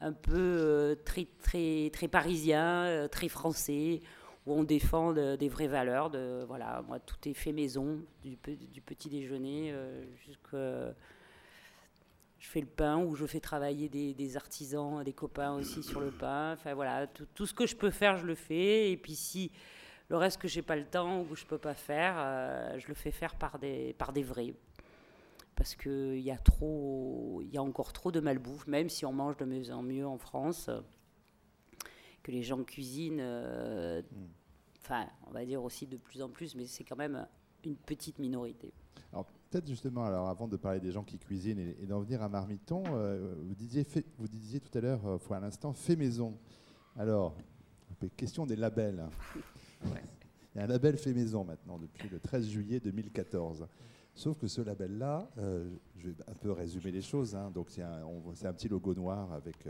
S2: un peu très, très, très parisien, très français, où on défend des vraies valeurs. Voilà, moi, tout est fait maison, du, petit déjeuner jusqu'à je fais le pain ou je fais travailler des, artisans, des copains aussi sur le pain. Enfin voilà, tout, ce que je peux faire, je le fais. Et puis si le reste que j'ai pas le temps ou que je peux pas faire, euh, je le fais faire par des, par des vrais. Parce qu'il y, y a encore trop de malbouffe, même si on mange de mieux en mieux en France, que les gens cuisinent, euh, hmm. enfin, on va dire aussi de plus en plus, mais c'est quand même une petite minorité.
S1: Alors peut-être justement, alors avant de parler des gens qui cuisinent et, d'en venir à Marmiton, euh, vous, disiez vous disiez tout à l'heure, euh, à l'instant, fait maison. Alors, question des labels. Il y a un label fait maison maintenant depuis le 13 juillet 2014. Sauf que ce label-là, euh, je vais un peu résumer les choses. Hein. donc c'est un, un, petit logo noir avec,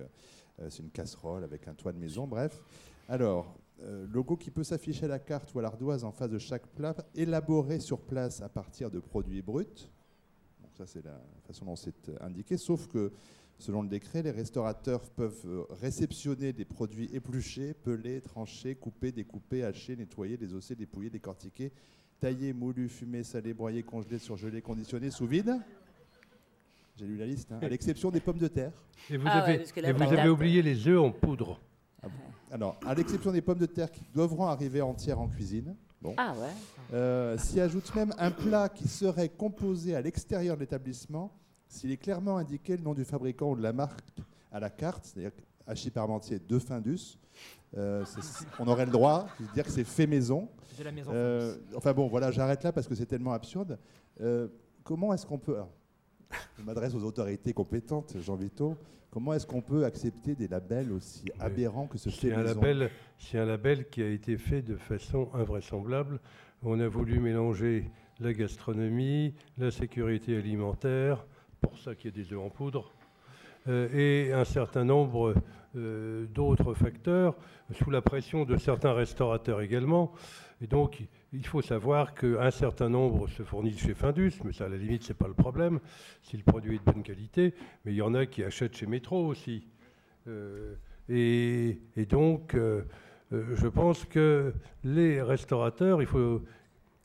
S1: c'est une casserole avec un toit de maison. Bref, alors euh, logo qui peut s'afficher à la carte ou à l'ardoise en face de chaque plat, élaboré sur place à partir de produits bruts. Donc ça, c'est la façon dont c'est euh, indiqué. Sauf que, selon le décret, les restaurateurs peuvent euh, réceptionner des produits épluchés, pelés, tranchés, coupés, découpés, hachés, nettoyés, désosser, dépouillés, décortiqués, taillés, moulus, fumés, salés, broyés, congelés, surgelés, conditionnés, sous vide. J'ai lu la liste, hein. à l'exception des pommes de terre.
S5: Et vous ah avez, et vous avez oublié les œufs en poudre.
S1: Ah Alors, à l'exception des pommes de terre qui devront arriver entières en cuisine.
S2: Bon. Ah ouais.
S1: Euh, S'y ajoute même un plat qui serait composé à l'extérieur de l'établissement s'il est clairement indiqué le nom du fabricant ou de la marque à la carte, c'est-à-dire hachis parmentier de Findus. Euh, on aurait le droit de dire que c'est fait maison.
S4: De la maison euh,
S1: enfin bon, voilà, j'arrête là parce que c'est tellement absurde. Euh, comment est-ce qu'on peut... je m'adresse aux autorités compétentes, Jean Vito. Comment est-ce qu'on peut accepter des labels aussi aberrants que ce fait
S5: un label, C'est un label qui a été fait de façon invraisemblable. On a voulu mélanger la gastronomie, la sécurité alimentaire, pour ça qu'il y a des œufs en poudre, euh, et un certain nombre euh, d'autres facteurs, sous la pression de certains restaurateurs également. Et donc, il faut savoir qu'un certain nombre se fournissent chez Findus, mais ça, à la limite, ce n'est pas le problème, si le produit est de bonne qualité. Mais il y en a qui achètent chez Métro aussi. Euh, et, donc, euh, euh, je pense que les restaurateurs, il, faut,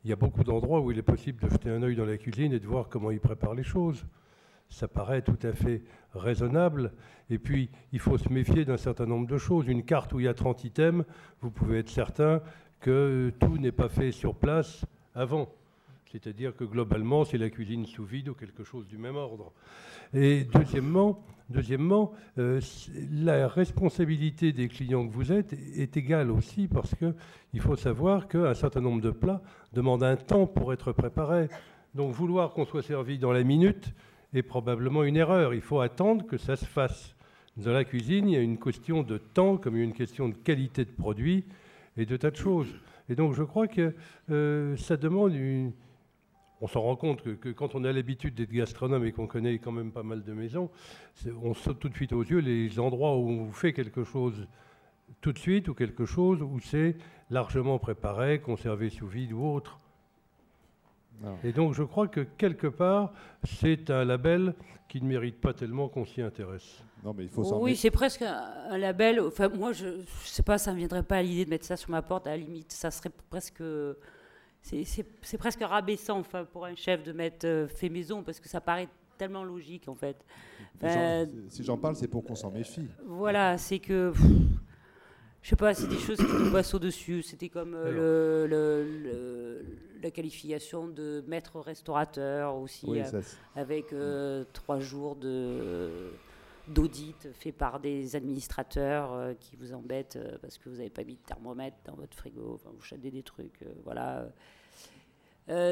S5: il y a beaucoup d'endroits où il est possible de jeter un œil dans la cuisine et de voir comment ils préparent les choses. Ça paraît tout à fait raisonnable. Et puis, il faut se méfier d'un certain nombre de choses. Une carte où il y a 30 items, vous pouvez être certain que tout n'est pas fait sur place avant. C'est-à-dire que globalement, c'est la cuisine sous vide ou quelque chose du même ordre. Et deuxièmement, deuxièmement euh, la responsabilité des clients que vous êtes est égale aussi parce qu'il faut savoir qu'un certain nombre de plats demandent un temps pour être préparés. Donc vouloir qu'on soit servi dans la minute est probablement une erreur. Il faut attendre que ça se fasse. Dans la cuisine, il y a une question de temps comme une question de qualité de produit et de tas de choses. Et donc je crois que euh, ça demande une... On s'en rend compte que, quand on a l'habitude d'être gastronome et qu'on connaît quand même pas mal de maisons, on saute tout de suite aux yeux les endroits où on fait quelque chose tout de suite ou quelque chose où c'est largement préparé, conservé sous vide ou autre. Et donc je crois que quelque part, c'est un label qui ne mérite pas tellement qu'on s'y intéresse.
S1: Non, mais il faut
S2: oui, c'est presque un, label. Enfin, moi, je ne sais pas, ça ne me viendrait pas à l'idée de mettre ça sur ma porte. À la limite, ça serait presque. C'est presque rabaissant enfin, pour un chef de mettre euh, fait maison parce que ça paraît tellement logique en fait.
S1: si j'en parle, c'est pour qu'on s'en méfie.
S2: Voilà, c'est que. je sais pas, c'est des choses qui nous passent au-dessus. C'était comme euh, le, la qualification de maître restaurateur aussi, euh, avec trois jours de d'audit fait par des administrateurs euh, qui vous embêtent euh, parce que vous n'avez pas mis de thermomètre dans votre frigo, vous chatez des trucs, euh, voilà.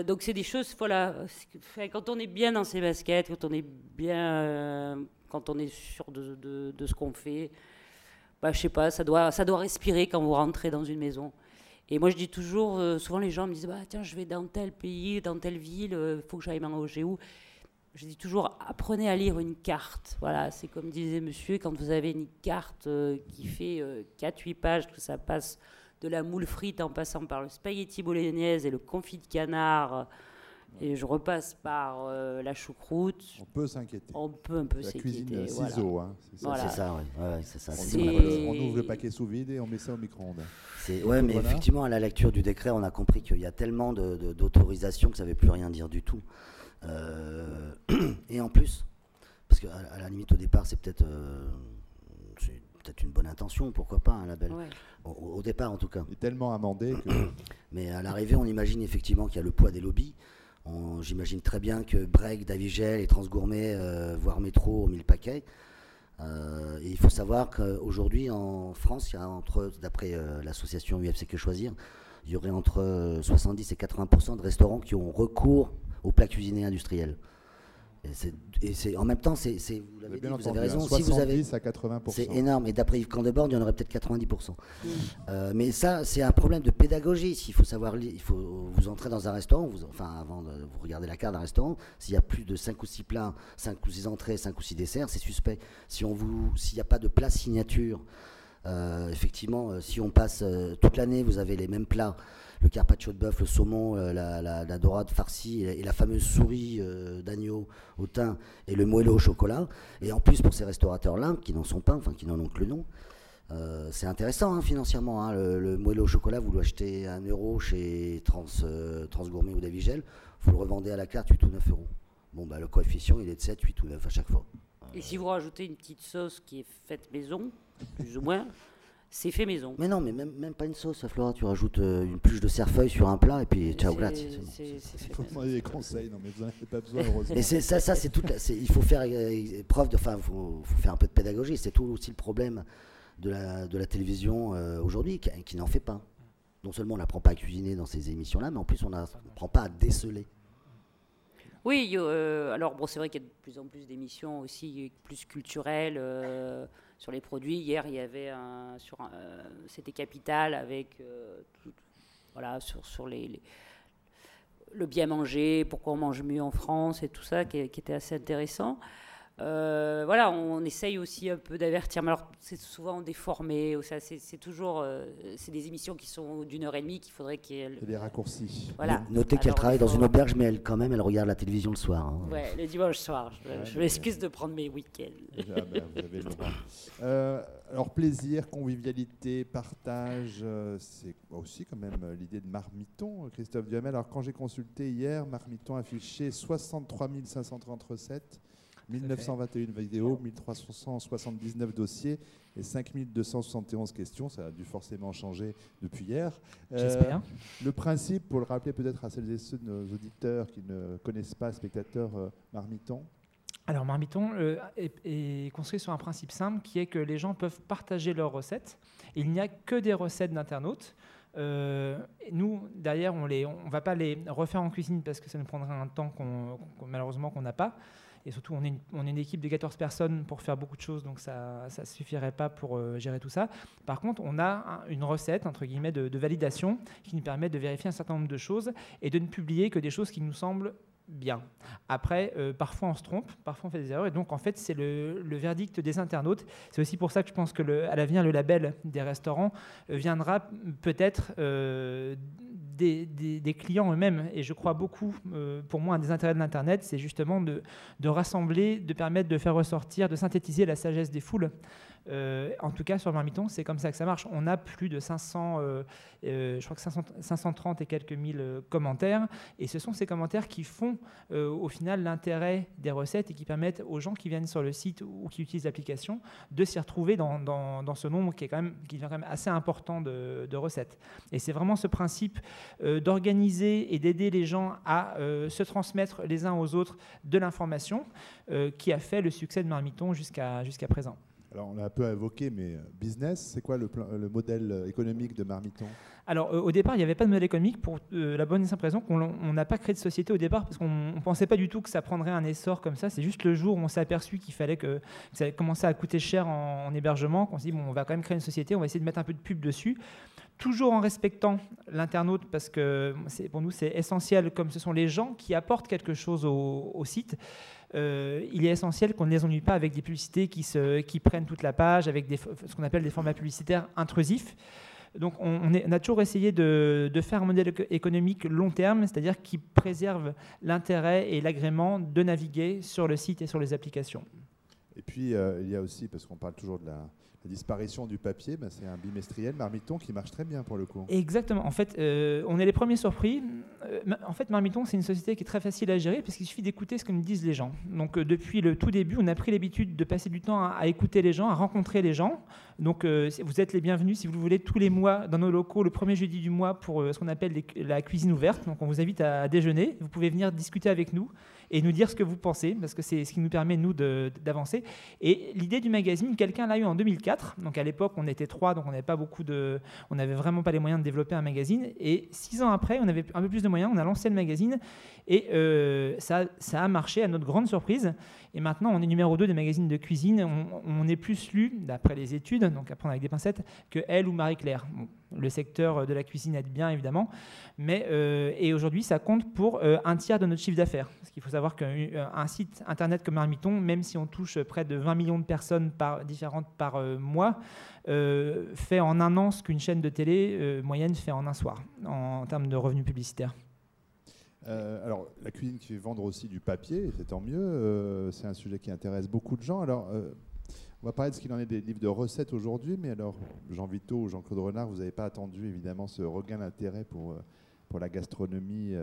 S2: donc c'est des choses, voilà, quand on est bien dans ses baskets, quand on est bien, quand on est sûr de, de, ce qu'on fait, bah, je sais pas, ça doit, ça doit respirer quand vous rentrez dans une maison. Et moi je dis toujours, souvent les gens me disent, bah, tiens, je vais dans tel pays, dans telle ville, il faut que j'aille manger où je dis toujours, apprenez à lire une carte. Voilà, c'est comme disait monsieur, quand vous avez une carte euh, qui fait 4-8 euh, pages, que ça passe de la moule frite en passant par le spaghetti bolognaise et le confit de canard, et je repasse par euh, la choucroute.
S1: On peut s'inquiéter.
S2: On peut un peu
S1: La
S2: s'inquiéter.
S1: cuisine
S2: voilà.
S1: ciseaux, hein, c'est ça.
S2: Voilà.
S3: C'est ça, oui. Ouais, ouais, c'est ça.
S1: On, ouvre,
S3: appelle-
S1: on ouvre le paquet sous vide et on met ça au micro-ondes.
S3: C'est- Ouais, mais
S1: Voilà.
S3: effectivement, à la lecture du décret, on a compris qu'il y a tellement de- de- d'autorisations que ça ne veut plus rien dire du tout. Euh, et en plus, parce qu'à à la limite, au départ, c'est peut-être euh, c'est peut-être une bonne intention, pourquoi pas, un label.
S2: Ouais.
S3: Au, au départ, en tout cas.
S1: Il est tellement amendé que
S3: Mais à l'arrivée, on imagine effectivement qu'il y a le poids des lobbies. On- J'imagine très bien que Break, Davigel et Transgourmet, euh, voire Métro, ont mis le paquet. Euh, et il faut savoir qu'aujourd'hui, en France, il y a entre, d'après euh, l'association UFC Que Choisir, il y aurait entre euh, 70 et 80% de restaurants qui ont recours aux plats cuisinés industriels. Et c'est- en même temps, c'est, vous l'avez
S1: avez
S3: dit,
S1: bien
S3: vous
S1: entendu,
S3: avez
S1: hein,
S3: raison. Si vous avez,
S1: 70 à 80
S3: c'est énorme. Et d'après Yves Candebord, il y en aurait peut-être 90%. Euh, mais ça, c'est un problème de pédagogie. S'il faut savoir, il faut vous entrer dans un restaurant, vous, enfin avant de vous regarder la carte d'un restaurant, s'il y a plus de 5 ou 6 plats, 5 ou 6 entrées, 5 ou 6 desserts, c'est suspect. Si on vous, s'il n'y a pas de plat signature, euh, effectivement, euh, si on passe euh, toute l'année, vous avez les mêmes plats, le carpaccio de bœuf, le saumon, euh, la, dorade farcie et, la fameuse souris euh, d'agneau au thym et le moelleux au chocolat. Et en plus, pour ces restaurateurs-là, qui n'en sont pas, enfin qui n'en ont que le nom, euh, c'est intéressant hein, financièrement. hein. Le, le moelleux au chocolat, vous l'achetez à 1 euro chez Trans, Transgourmet ou Davigel, vous le revendez à la carte 8 ou 9 euros. Bon, bah, le coefficient, il est de 7, 8 ou 9 à chaque fois.
S2: Et si vous rajoutez une petite sauce qui est faite maison, plus ou moins, c'est fait maison.
S3: Mais non, mais même, même pas une sauce, Flora. Tu rajoutes euh, une pluche de cerfeuil sur un plat et puis ciao,
S2: C'est-
S3: gratte. c'est bon.
S1: Il des conseils. Non, mais vous n'en avez pas besoin, heureusement.
S3: Et c'est ça, ça c'est toute. la- il faut faire euh, preuve de, enfin, faut, faut faire un peu de pédagogie. C'est tout aussi le problème de la, de la télévision euh, aujourd'hui, qui, qui n'en fait pas. Non seulement on n'apprend pas à cuisiner dans ces émissions-là, mais en plus on n'apprend pas à déceler.
S2: Oui, euh, alors bon, c'est vrai qu'il y a de plus en plus d'émissions aussi plus culturelles euh, sur les produits. Hier, il y avait un sur euh, c'était Capital avec euh, le bien manger, pourquoi on mange mieux en France et tout ça qui était assez intéressant. Euh, voilà, on essaye aussi un peu d'avertir, mais alors c'est souvent déformé, ou ça, c'est c'est toujours, euh, c'est des émissions qui sont d'une heure et demie qu'il faudrait qu'elles,
S1: C'est des raccourcis.
S2: voilà.
S3: Notez qu'elle travaille
S2: il
S3: dans une auberge, mais elle, quand même, elle regarde la télévision le soir. hein.
S2: Ouais, le dimanche soir. Je,
S1: Ouais,
S2: je
S1: mais-
S2: m'excuse de prendre mes week-ends.
S1: Ah ben, vous avez le droit. Euh, alors, plaisir, convivialité, partage, c'est aussi quand même l'idée de Marmiton, Christophe Duhamel. Alors, quand j'ai consulté hier, Marmiton affichait 63 530 recettes, 1921 vidéos, 1379 dossiers et 5271 questions. Ça a dû forcément changer depuis hier. Euh,
S4: J'espère.
S1: le principe, pour le rappeler peut-être à celles et ceux de nos auditeurs qui ne connaissent pas, spectateurs, euh, Marmiton,
S4: Alors Marmiton euh, est, est construit sur un principe simple qui est que les gens peuvent partager leurs recettes. Il n'y a que des recettes d'internautes. Euh, nous, derrière, on ne on va pas les refaire en cuisine parce que ça nous prendrait un temps qu'on, qu'on- malheureusement qu'on n'a pas. Et surtout, on est, une, équipe de 14 personnes pour faire beaucoup de choses, donc ça ne suffirait pas pour euh, gérer tout ça. Par contre, on a un- une recette, entre guillemets, de validation qui nous permet de vérifier un certain nombre de choses et de ne publier que des choses qui nous semblent bien. Après, euh, parfois on se trompe, parfois on fait des erreurs, et donc en fait c'est le, verdict des internautes. C'est aussi pour ça que je pense que à l'avenir le label des restaurants euh, viendra peut-être euh, des, clients eux-mêmes. Et je crois beaucoup, pour moi, un des intérêts de l'Internet, c'est justement de rassembler, de permettre de faire ressortir, de synthétiser la sagesse des foules. Euh, en tout cas, sur Marmiton, c'est comme ça que ça marche. On a plus de 500, euh, euh, je crois que 500 530 et quelques mille commentaires. Et ce sont ces commentaires qui font au final l'intérêt des recettes et qui permettent aux gens qui viennent sur le site ou qui utilisent l'application de s'y retrouver dans, ce nombre qui est quand même, assez important de, recettes. Et c'est vraiment ce principe d'organiser et d'aider les gens à se transmettre les uns aux autres de l'information qui a fait le succès de Marmiton jusqu'à présent.
S1: Alors, on l'a un peu évoqué, mais euh, business, c'est quoi le, modèle euh, économique de Marmiton?
S4: Alors, euh, au départ, il n'y avait pas de modèle économique pour la bonne et simple raison qu'on on n'a pas créé de société au départ parce qu'on ne pensait pas du tout que ça prendrait un essor comme ça. C'est juste le jour où on s'est aperçu qu'il fallait que, ça commencer à coûter cher en, en hébergement qu'on s'est dit, bon, on va quand même créer une société, on va essayer de mettre un peu de pub dessus. Toujours en respectant l'internaute parce que pour nous c'est essentiel, comme ce sont les gens qui apportent quelque chose au site. Euh, il est essentiel qu'on ne les ennuie pas avec des publicités qui, prennent toute la page, avec ce qu'on appelle des formats publicitaires intrusifs. Donc on, a toujours essayé de, faire un modèle économique long terme, c'est-à-dire qui préserve l'intérêt et l'agrément de naviguer sur le site et sur les applications.
S1: Et puis euh, il y a aussi, parce qu'on parle toujours de la, la disparition du papier, ben, c'est un bimestriel Marmiton qui marche très bien pour le coup.
S4: Exactement. En fait, euh, on est les premiers surpris. Euh, en fait, Marmiton, c'est une société qui est très facile à gérer parce qu'il suffit d'écouter ce que nous disent les gens. Donc, euh, depuis le tout début, on a pris l'habitude de passer du temps à, écouter les gens, à rencontrer les gens. Donc, vous êtes les bienvenus si vous voulez tous les mois dans nos locaux, le premier jeudi du mois pour ce qu'on appelle la cuisine ouverte. Donc, on vous invite à déjeuner. Vous pouvez venir discuter avec nous et nous dire ce que vous pensez, parce que c'est ce qui nous permet, nous, d'avancer. Et l'idée du magazine, quelqu'un l'a eu en 2004. Donc à l'époque, on était trois, donc on n'avait pas beaucoup de, on n'avait vraiment pas les moyens de développer un magazine. Et six ans après, on avait un peu plus de moyens, on a lancé le magazine et euh, ça, ça a marché à notre grande surprise. Et maintenant, on est numéro 2 des magazines de cuisine. On, est plus lu, d'après les études, donc à prendre avec des pincettes, que Elle ou Marie-Claire. le secteur de la cuisine aide bien, évidemment. Mais, euh, et aujourd'hui, ça compte pour euh, un tiers de notre chiffre d'affaires. Parce qu'il faut savoir qu'un euh, site internet comme Marmiton, même si on touche près de 20 millions de personnes différentes par mois, fait en un an ce qu'une chaîne de télé moyenne fait en un soir, en termes de revenus publicitaires.
S1: Euh, alors, la cuisine qui fait vendre aussi du papier, c'est tant mieux. Euh, c'est un sujet qui intéresse beaucoup de gens. Alors, euh, on va parler de ce qu'il en est des livres de recettes aujourd'hui. Mais alors, Jean Vito ou Jean-Claude Renard, vous n'avez pas attendu évidemment ce regain d'intérêt pour, pour la gastronomie,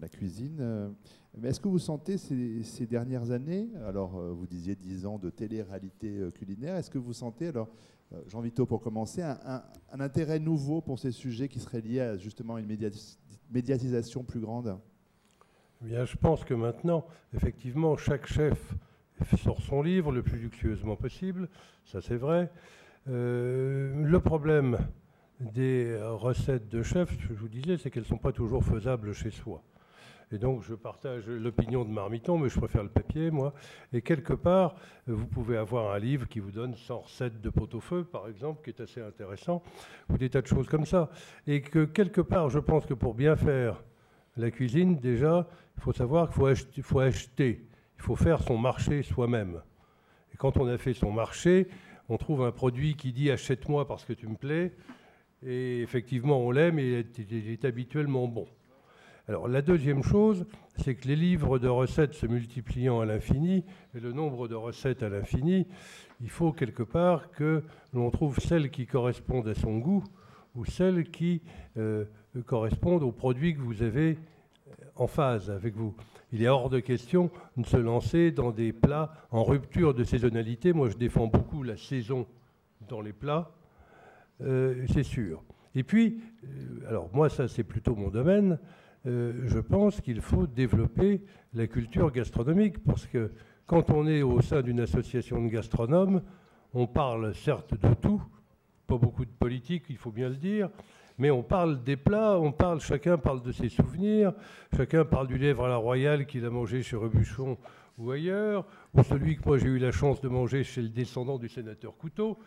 S1: la cuisine. mais est-ce que vous sentez ces, dernières années, alors vous disiez 10 ans de télé-réalité culinaire, est-ce que vous sentez, alors, Jean Vito pour commencer, un, un, intérêt nouveau pour ces sujets qui seraient liés à justement une médiatisation plus grande?
S5: Eh je pense que maintenant, effectivement, chaque chef sort son livre le plus luxueusement possible, ça c'est vrai. Euh, le problème des recettes de chef, je vous disais, c'est qu'elles ne sont pas toujours faisables chez soi. Et donc, je partage l'opinion de Marmiton, mais je préfère le papier, moi. Et quelque part, vous pouvez avoir un livre qui vous donne 100 recettes de pot-au-feu, par exemple, qui est assez intéressant, ou des tas de choses comme ça. Et que quelque part, je pense que pour bien faire la cuisine, déjà, il faut savoir qu'il faut acheter, il faut faire son marché soi-même. Et quand on a fait son marché, on trouve un produit qui dit achète-moi parce que tu me plais, et effectivement on l'aime et il est, habituellement bon. Alors la deuxième chose, c'est que les livres de recettes se multipliant à l'infini, et le nombre de recettes à l'infini, il faut quelque part que l'on trouve celles qui correspondent à son goût ou celles qui euh, correspondent aux produits que vous avez en phase avec vous. Il est hors de question de se lancer dans des plats en rupture de saisonnalité. Moi, je défends beaucoup la saison dans les plats, euh, c'est sûr. Et puis, euh, alors moi, ça c'est plutôt mon domaine, euh, je pense qu'il faut développer la culture gastronomique, parce que quand on est au sein d'une association de gastronomes, on parle certes de tout, pas beaucoup de politique, il faut bien le dire, mais on parle des plats, on parle, chacun parle de ses souvenirs, chacun parle du lièvre à la royale qu'il a mangé chez Rebuchon ou ailleurs, ou celui que moi j'ai eu la chance de manger chez le descendant du sénateur Couteau.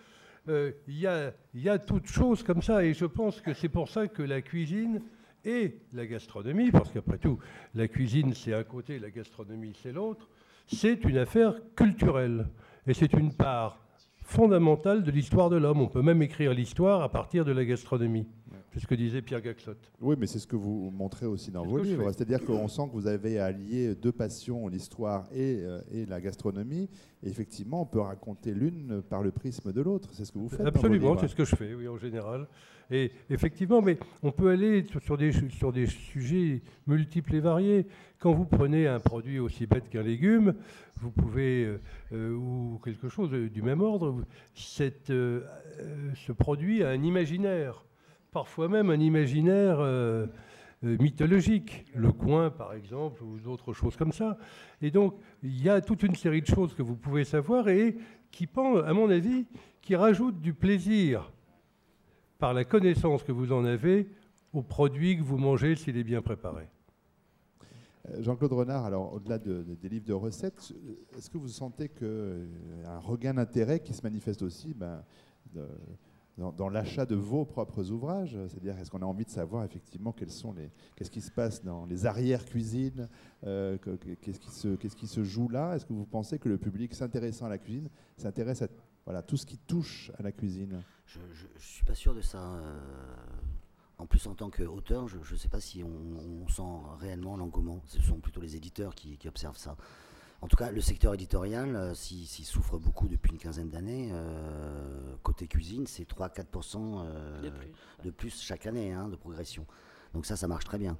S5: Euh, il y, a, y a toutes choses comme ça, et je pense que c'est pour ça que la cuisine et la gastronomie, parce qu'après tout, la cuisine c'est un côté, la gastronomie c'est l'autre, c'est une affaire culturelle, et c'est une part fondamentale de l'histoire de l'homme. On peut même écrire l'histoire à partir de la gastronomie. C'est ce que disait Pierre Gaxotte.
S1: Oui, mais c'est ce que vous montrez aussi dans vos livres. C'est-à-dire qu'on sent que vous avez allié deux passions, l'histoire et, euh, et, la gastronomie. Et effectivement, on peut raconter l'une par le prisme de l'autre. C'est ce que vous faites.
S5: Absolument, c'est ce que je fais, oui, en général. Et effectivement, mais on peut aller sur des, sur des sujets multiples et variés. Quand vous prenez un produit aussi bête qu'un légume, vous pouvez, euh, euh, ou quelque chose du même ordre, cette, ce produit a un imaginaire parfois même un imaginaire euh, euh, mythologique, le coin par exemple, ou d'autres choses comme ça. Et donc, il y a toute une série de choses que vous pouvez savoir et qui, à mon avis, qui rajoutent du plaisir par la connaissance que vous en avez au produit que vous mangez s'il est bien préparé.
S1: Euh, Jean-Claude Renard, alors au-delà des livres de recettes, est-ce que vous sentez qu'un regain d'intérêt qui se manifeste aussi ben, dans, l'achat de vos propres ouvrages C'est-à-dire, est-ce qu'on a envie de savoir effectivement quels sont les, qu'est-ce qui se passe dans les arrières-cuisines euh, Qu'est-ce qui, se, qu'est-ce qui se joue là? Est-ce que vous pensez que le public s'intéressant à la cuisine s'intéresse à voilà, tout ce qui touche à la cuisine?
S3: Je ne suis pas sûr de ça. Euh, en plus, en tant qu'auteur, je ne sais pas si on, sent réellement l'engouement. Ce sont plutôt les éditeurs qui, qui observent ça. En tout cas, le secteur éditorial, euh, s'il souffre beaucoup depuis une quinzaine d'années, euh, côté cuisine, c'est 3-4% euh, de, plus, chaque année hein, de progression. Donc ça, ça marche très bien.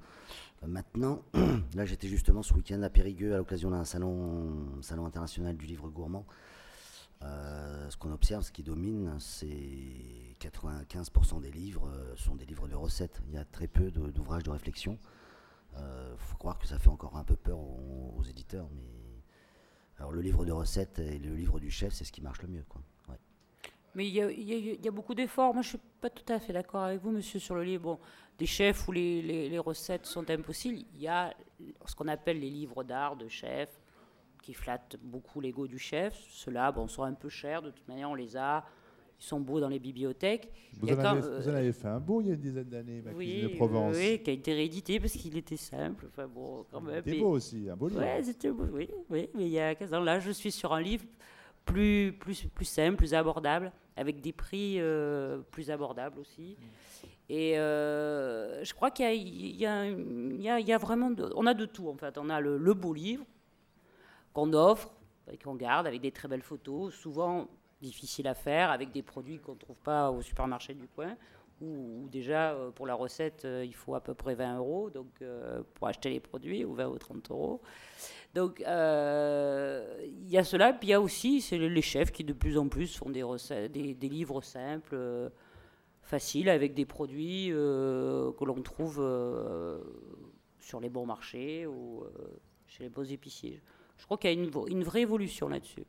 S3: maintenant, là j'étais justement ce week-end à Périgueux à l'occasion d'un salon, salon international du livre gourmand. ce qu'on observe, ce qui domine, c'est 95% des livres sont des livres de recettes. Il y a très peu d'ouvrages de, réflexion. Il faut croire que ça fait encore un peu peur aux, aux éditeurs, mais alors le livre de recettes et le livre du chef, c'est ce qui marche le mieux. Quoi.
S2: Mais il y, a, beaucoup d'efforts. Moi, je ne suis pas tout à fait d'accord avec vous, monsieur, sur le livre des chefs où les, recettes sont impossibles. Il y a ce qu'on appelle les livres d'art de chef qui flattent beaucoup l'ego du chef. Ceux-là bon, sont un peu chers. De toute manière, on les a. Ils sont beaux dans les bibliothèques.
S1: Vous, en, avez, fait un beau il y a une dizaine d'années, ma oui, de Provence.
S2: Oui, qui a été réédité parce qu'il était simple. Enfin, bon, quand même.
S1: C'était beau aussi, un beau livre.
S2: Ouais, c'était beau, oui, oui. Mais il y a 15 ans, là, je suis sur un livre plus, plus, plus simple, plus abordable, avec des prix euh, plus abordables aussi. Et euh, je crois qu'il y, y, y, a vraiment. De, on a de tout, en fait. On a le, le beau livre qu'on offre et qu'on garde avec des très belles photos, souvent difficile à faire avec des produits qu'on ne trouve pas au supermarché du coin. Ou, déjà, euh, pour la recette, euh, il faut à peu près 20 euros donc, euh, pour acheter les produits, ou 20 ou 30 euros. Donc, il y a cela. Puis il y a aussi les chefs qui, de plus en plus, font des, recettes, des, livres simples, faciles, avec des produits que l'on trouve sur les bons marchés ou chez les beaux épiciers. Je crois qu'il y a une vraie évolution là-dessus.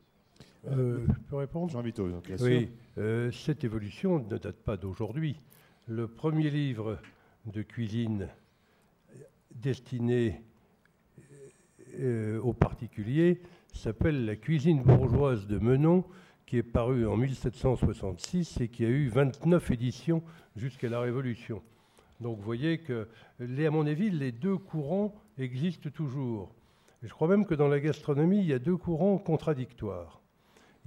S5: Euh, je peux répondre?
S1: J'invite aux
S5: Oui, euh, cette évolution ne date pas d'aujourd'hui. Le premier livre de cuisine destiné euh, aux particuliers s'appelle La cuisine bourgeoise de Menon, qui est paru en 1766 et qui a eu 29 éditions jusqu'à la Révolution. Donc vous voyez que, à mon avis, les deux courants existent toujours. je crois même que dans la gastronomie, il y a deux courants contradictoires.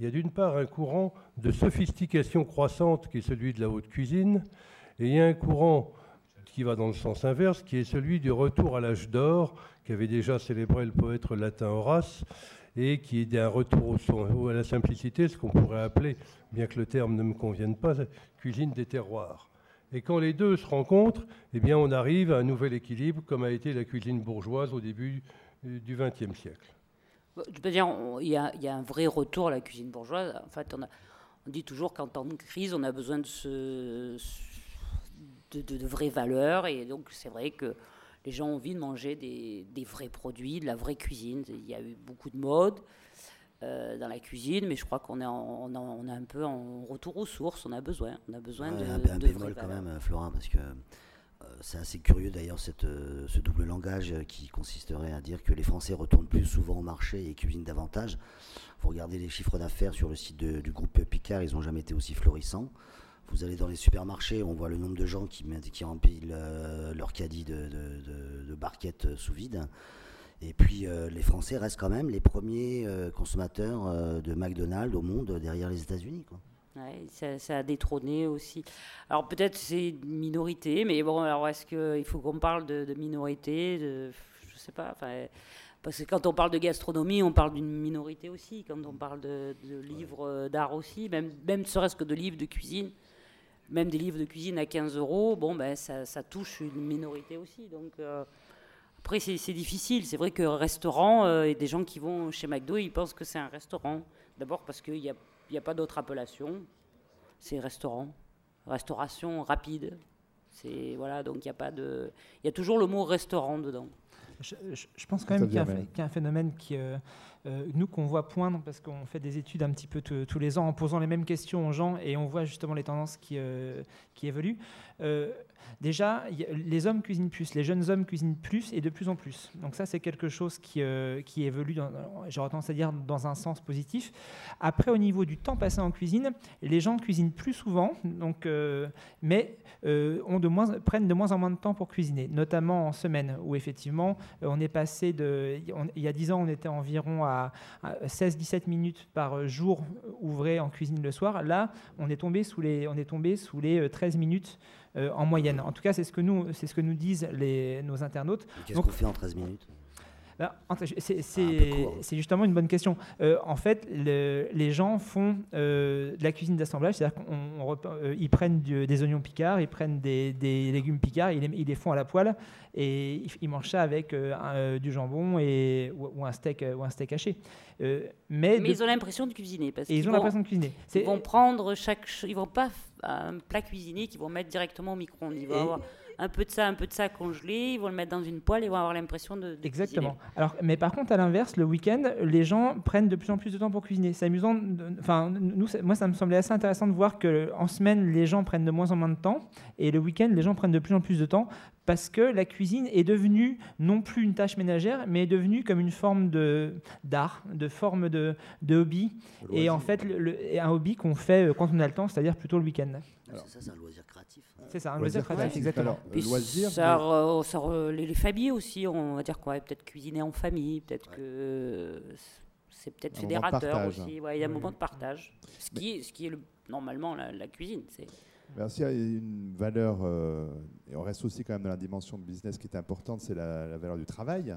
S5: Il y a d'une part un courant de sophistication croissante qui est celui de la haute cuisine, et il y a un courant qui va dans le sens inverse, qui est celui du retour à l'âge d'or, qu'avait déjà célébré le poète latin Horace, et qui est un retour à la simplicité, ce qu'on pourrait appeler, bien que le terme ne me convienne pas, cuisine des terroirs. Et quand les deux se rencontrent, eh bien, on arrive à un nouvel équilibre, comme a été la cuisine bourgeoise au début du XXe siècle.
S2: Je peux dire, il y, a, un vrai retour à la cuisine bourgeoise. En fait, on, dit toujours qu'en temps de crise, on a besoin de, de, vraies valeurs. Et donc, c'est vrai que les gens ont envie de manger des, vrais produits, de la vraie cuisine. Il y a eu beaucoup de mode euh, dans la cuisine, mais je crois qu'on est, on, on un peu en retour aux sources. On a besoin, on a besoin de,
S3: un, un bémol quand même, Florent, parce que c'est assez curieux d'ailleurs euh, ce double langage qui consisterait à dire que les Français retournent plus souvent au marché et cuisinent davantage. Vous regardez les chiffres d'affaires sur le site du groupe Picard, ils n'ont jamais été aussi florissants. Vous allez dans les supermarchés, on voit le nombre de gens qui, qui remplissent leur caddie de, barquettes sous vide. Et puis les Français restent quand même les premiers consommateurs de McDonald's au monde derrière les États-Unis.
S2: Ouais, ça, a détrôné aussi. Alors peut-être c'est une minorité, mais bon, alors est-ce qu'il faut qu'on parle de, minorité de, Je sais pas. Parce que quand on parle de gastronomie, on parle d'une minorité aussi. Quand on parle de, livres d'art aussi, même, même serait-ce que de livres de cuisine, même des livres de cuisine à 15 euros, bon, ben, ça, ça touche une minorité aussi. Donc euh, après, c'est difficile. C'est vrai que restaurant, euh, et des gens qui vont chez McDo, ils pensent que c'est un restaurant. D'abord parce qu'il y a il n'y a pas d'autre appellation. C'est restaurant, restauration rapide. C'est voilà, donc il y a pas de, il y a toujours le mot restaurant dedans.
S4: Je, pense quand même qu'il y, a un phénomène qui, euh, nous qu'on voit poindre parce qu'on fait des études un petit peu tous les ans en posant les mêmes questions aux gens et on voit justement les tendances qui, qui évoluent. Déjà, les hommes cuisinent plus, les jeunes hommes cuisinent plus et de plus en plus. Donc ça, c'est quelque chose qui, euh, évolue, j'aurais tendance à dire, dans un sens positif. Après, au niveau du temps passé en cuisine, les gens cuisinent plus souvent, donc, euh, mais euh, prennent de moins en moins de temps pour cuisiner, notamment en semaine, où effectivement, on est passé de... il y a 10 ans, on était environ à, 16-17 minutes par jour ouvré en cuisine le soir. Là, on est tombé sous les, on est tombé sous les 13 minutes euh, en moyenne. En tout cas, c'est ce que nous, c'est ce que nous disent les, nos internautes.
S3: Qu'est-ce qu'on fait en 13 minutes?
S4: C'est justement une bonne question. Euh, en fait, les gens font euh, de la cuisine d'assemblage, c'est-à-dire qu'ils prennent des oignons picards, ils prennent des, légumes picards, ils les, ils les, font à la poêle et ils, mangent ça avec du jambon et, ou, un steak, ou un steak haché.
S2: mais, ils ont l'impression de cuisiner. Parce
S4: ils ont l'impression de cuisiner.
S2: Ils vont prendre chaque... Ils vont pas un plat cuisiné qu'ils vont mettre directement au micro-ondes. Ils vont avoir un peu de ça, un peu de ça congelé, ils vont le mettre dans une poêle et vont avoir l'impression de,
S4: Exactement. Alors, mais par contre, à l'inverse, le week-end, les gens prennent de plus en plus de temps pour cuisiner. C'est amusant. Enfin, nous, moi, ça me semblait assez intéressant de voir que en semaine, les gens prennent de moins en moins de temps, et le week-end, les gens prennent de plus en plus de temps parce que la cuisine est devenue non plus une tâche ménagère, mais est devenue comme une forme de d'art, de forme de, de hobby, et en fait, le, un hobby qu'on fait euh, quand on a le temps, c'est-à-dire plutôt le week-end.
S3: C'est ça, c'est un loisir.
S4: C'est ça, un loisir, créatif, exactement.
S2: loisir, ça, les, familles aussi, on va dire quoi, peut-être cuisiner en famille, peut-être que c'est peut-être fédérateur aussi. il y a un moment de partage, ce qui est, ce qui est le, normalement la, la cuisine. C'est
S1: Merci. Il y a une valeur, euh, et on reste aussi quand même dans la dimension de business qui est importante, c'est la, valeur du travail.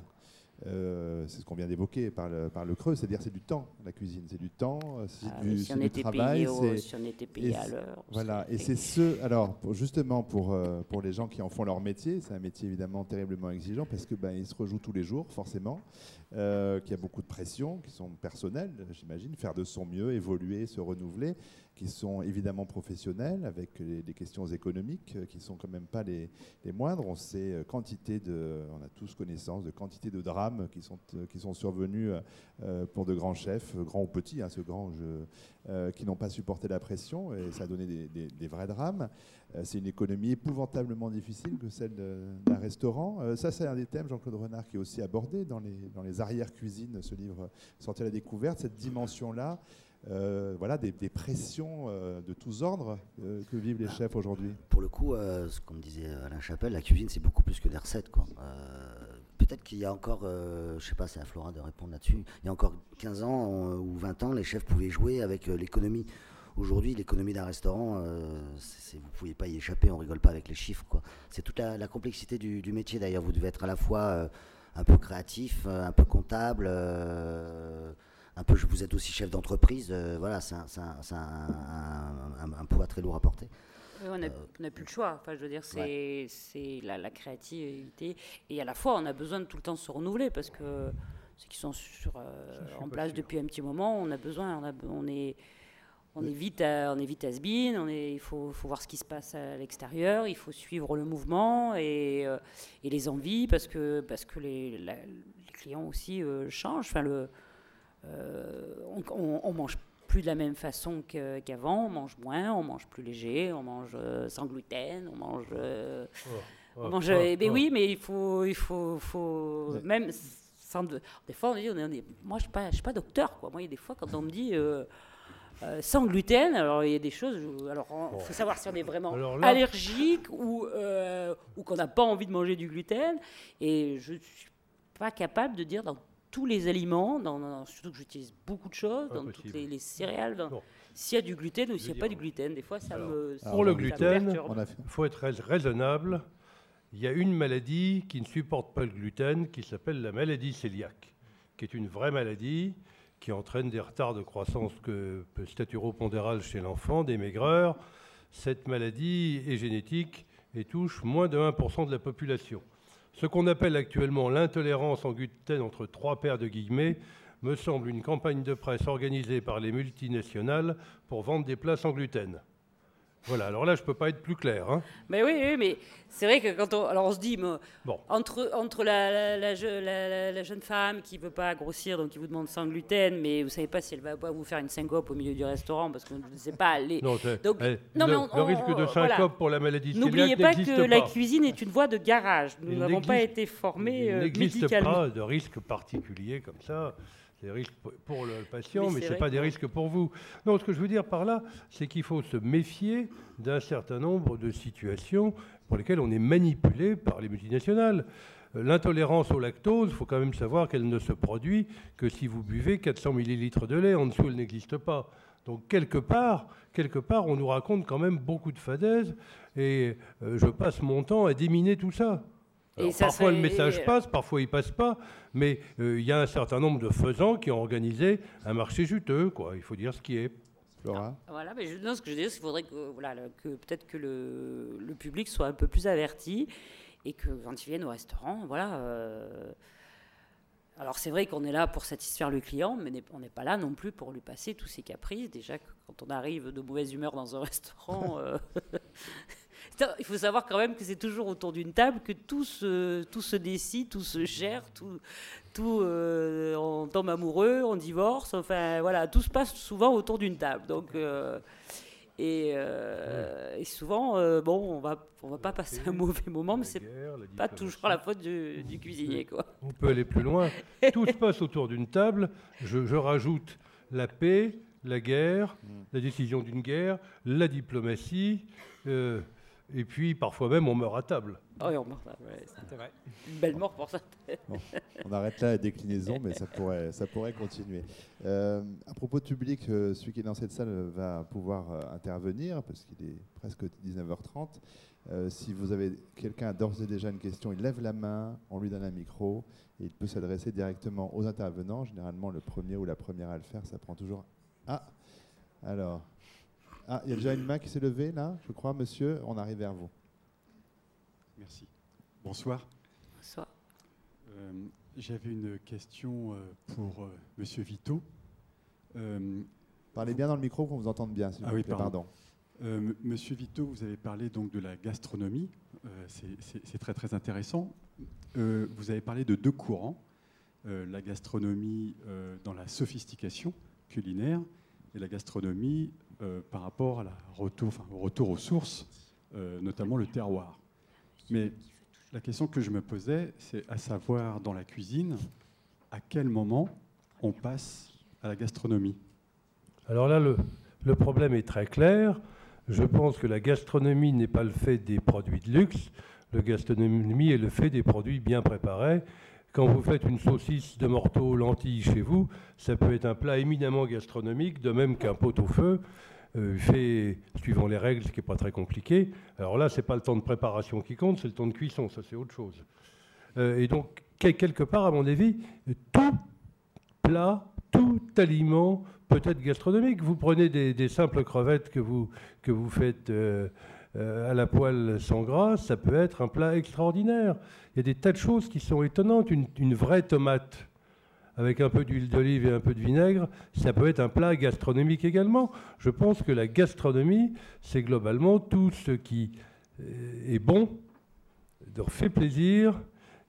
S1: Euh, c'est ce qu'on vient d'évoquer par le, par le creux, c'est-à-dire c'est du temps, la cuisine, c'est du temps, c'est
S2: ah, du,
S1: si
S2: on était
S1: travail.
S2: Payé si on était payé à l'heure.
S1: Voilà, et c'est ce, alors justement pour, euh, pour les gens qui en font leur métier, c'est un métier évidemment terriblement exigeant parce que ben, ils se rejouent tous les jours forcément, euh, qu'il y a beaucoup de pression qui sont personnelles, j'imagine, faire de son mieux, évoluer, se renouveler qui sont évidemment professionnels, avec des questions économiques euh, qui sont quand même pas les, moindres. On sait euh, quantité de, on a tous connaissance de quantité de drames qui sont, euh, qui sont survenus pour de grands chefs, grands ou petits, hein, ce grand qui n'ont pas supporté la pression et ça a donné des, vrais drames. c'est une économie épouvantablement difficile que celle d'un restaurant. ça, c'est un des thèmes, Jean-Claude Renard, qui est aussi abordé dans les, dans les arrières-cuisines, ce livre sorti à la découverte, cette dimension-là euh, voilà, des, pressions euh, de tous ordres euh, que vivent les chefs aujourd'hui
S3: Pour le coup, comme disait Alain Chapelle, la cuisine, c'est beaucoup plus que des recettes. Peut-être qu'il y a encore, je sais pas, c'est à Flora de répondre là-dessus, il y a encore 15 ans ou 20 ans, les chefs pouvaient jouer avec l'économie. Aujourd'hui, l'économie d'un restaurant, vous ne pouviez pas y échapper, on rigole pas avec les chiffres. C'est toute la, complexité du, du métier d'ailleurs. Vous devez être à la fois un peu créatif, un peu comptable un peu, vous êtes aussi chef d'entreprise, euh, voilà, c'est un, poids très lourd à porter.
S2: on n'a euh, plus le choix. Enfin, je veux dire, c'est la, créativité. Et à la fois, on a besoin de tout le temps se renouveler parce que ceux qui sont sur, euh, en place depuis un petit moment, on a besoin, on, a, on est. On est vite à, on est vite on est, il faut, faut, voir ce qui se passe à l'extérieur, il faut suivre le mouvement et, et, les envies parce que, parce que les, les clients aussi changent. Enfin, le, euh, on, on, mange plus de la même façon qu'avant, on mange moins, on mange plus léger, on mange euh, sans gluten, on mange. Euh, on mange eh ben oui, mais il faut, il faut, faut même sans des fois on dit, on est, moi je suis pas, je suis pas docteur quoi. Moi il y a des fois quand on me dit sans gluten, alors il y a des choses, alors il faut savoir si on est vraiment allergique ou ou qu'on n'a pas envie de manger du gluten, et je suis pas capable de dire dans tous les aliments, dans, surtout que j'utilise beaucoup de choses, dans toutes les, céréales, s'il y a du gluten ou s'il n'y a pas du gluten. Des fois, ça me.
S5: Pour le gluten, il faut être raisonnable. Il y a une maladie qui ne supporte pas le gluten, qui s'appelle la maladie cœliaque, qui est une vraie maladie qui entraîne des retards de croissance que staturo-pondérale chez l'enfant, des maigreurs. Cette maladie est génétique et touche moins de 1% de la population. Ce qu'on appelle actuellement l'intolérance en gluten entre trois paires de guillemets me semble une campagne de presse organisée par les multinationales pour vendre des plats sans gluten. Voilà, alors là, je ne peux pas être plus clair. Hein.
S2: Mais oui, oui mais c'est vrai que quand on, alors on se dit, bon. entre, entre la, la, jeune femme qui ne veut pas grossir, donc qui vous demande sans gluten, mais vous ne savez pas si elle va pas vous faire une syncope au milieu du restaurant, parce que je ne sais pas. Les...
S5: Non, donc, non, le, risque de syncope pour la maladie
S2: N'oubliez pas que la cuisine est une voie de garage. Nous n'avons pas été formés
S5: Il n'existe pas de risque particulier comme ça des risques pour le patient, mais, ce n'est pas des risques pour vous. Non, ce que je veux dire par là, c'est qu'il faut se méfier d'un certain nombre de situations pour lesquelles on est manipulé par les multinationales. Euh, l'intolérance au lactose, il faut quand même savoir qu'elle ne se produit que si vous buvez 400 millilitres de lait. En dessous, elle n'existe pas. Donc quelque part, quelque part, on nous raconte quand même beaucoup de fadaises, et euh, je passe mon temps à déminer tout ça parfois le message passe, parfois il passe pas, mais euh, il y a un certain nombre de faisans qui ont organisé un marché juteux, quoi. Il faut dire ce qui est.
S2: Flora. Ah, voilà, mais je, non, ce que je veux dire, c'est qu'il faudrait que, voilà, que peut-être que le, le, public soit un peu plus averti et que quand ils viennent au restaurant, voilà. Euh, alors c'est vrai qu'on est là pour satisfaire le client, mais on n'est pas là non plus pour lui passer tous ses caprices. Déjà, quand on arrive de mauvaise humeur dans un restaurant, euh, il faut savoir quand même que c'est toujours autour d'une table que tout se, tout se décide, tout se gère, tout, tout euh, on tombe amoureux, on divorce, enfin voilà, tout se passe souvent autour d'une table. Donc, euh, euh, et, souvent, bon, on va, on va pas passer un mauvais moment, mais c'est pas toujours la faute du, cuisinier. Quoi.
S5: On peut aller plus loin. tout se passe autour d'une table. Je, je rajoute la paix, la guerre, mm. la décision d'une guerre, la diplomatie. Et puis, parfois même, on meurt à table.
S2: Ah oui, on meurt à table, c'est vrai. Une belle mort pour ça.
S1: on arrête là la déclinaison, mais ça pourrait, ça pourrait continuer. Euh, à propos de public, euh, celui qui est dans cette salle va pouvoir euh, intervenir, parce qu'il est presque 19h30. si vous avez quelqu'un a d'ores et déjà une question, il lève la main, on lui donne un micro, et il peut s'adresser directement aux intervenants. Généralement, le premier ou la première à le faire, ça prend toujours... Ah Alors, ah, il y a déjà une main qui s'est levée là, je crois, monsieur. On arrive vers vous.
S6: Merci. Bonsoir.
S2: Bonsoir.
S6: Euh, j'avais une question euh, pour euh, monsieur Vito.
S1: Parlez bien dans le micro qu'on vous entende bien, s'il ah vous oui, Pardon.
S6: monsieur Vito, vous avez parlé donc de la gastronomie. C'est très très intéressant. vous avez parlé de deux courants la gastronomie dans la sophistication culinaire et la gastronomie euh, par rapport à la retour, au retour aux sources, euh, notamment le terroir. Mais la question que je me posais, c'est à savoir dans la cuisine, à quel moment on passe à la gastronomie?
S5: Alors là, le, le problème est très clair. Je pense que la gastronomie n'est pas le fait des produits de luxe. La gastronomie est le fait des produits bien préparés quand vous faites une saucisse de morteau lentilles chez vous, ça peut être un plat éminemment gastronomique, de même qu'un pot au feu, euh, fait suivant les règles, ce qui n'est pas très compliqué. Alors là, ce n'est pas le temps de préparation qui compte, c'est le temps de cuisson, ça c'est autre chose. Euh, et donc, quelque part, à mon avis, tout plat, tout aliment peut être gastronomique. Vous prenez des, simples crevettes que vous, que vous faites euh, à la poêle sans gras, ça peut être un plat extraordinaire. Il y a des tas de choses qui sont étonnantes. Une, vraie tomate avec un peu d'huile d'olive et un peu de vinaigre, ça peut être un plat gastronomique également. Je pense que la gastronomie, c'est globalement tout ce qui euh, est bon, fait plaisir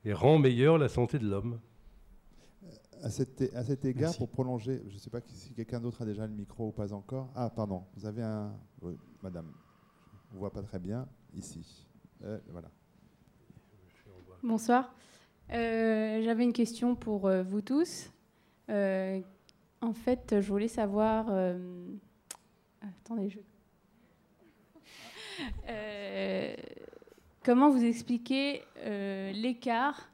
S5: et rend meilleure la santé de l'homme.
S1: À cet, à cet égard, pour prolonger, je ne sais pas si quelqu'un d'autre a déjà le micro ou pas encore. Ah, pardon, vous avez un. madame, on voit pas très bien ici. Euh.
S7: Bonsoir. Euh, j'avais une question pour euh, vous tous. En fait, je voulais savoir. attendez, je. comment vous expliquez l'écart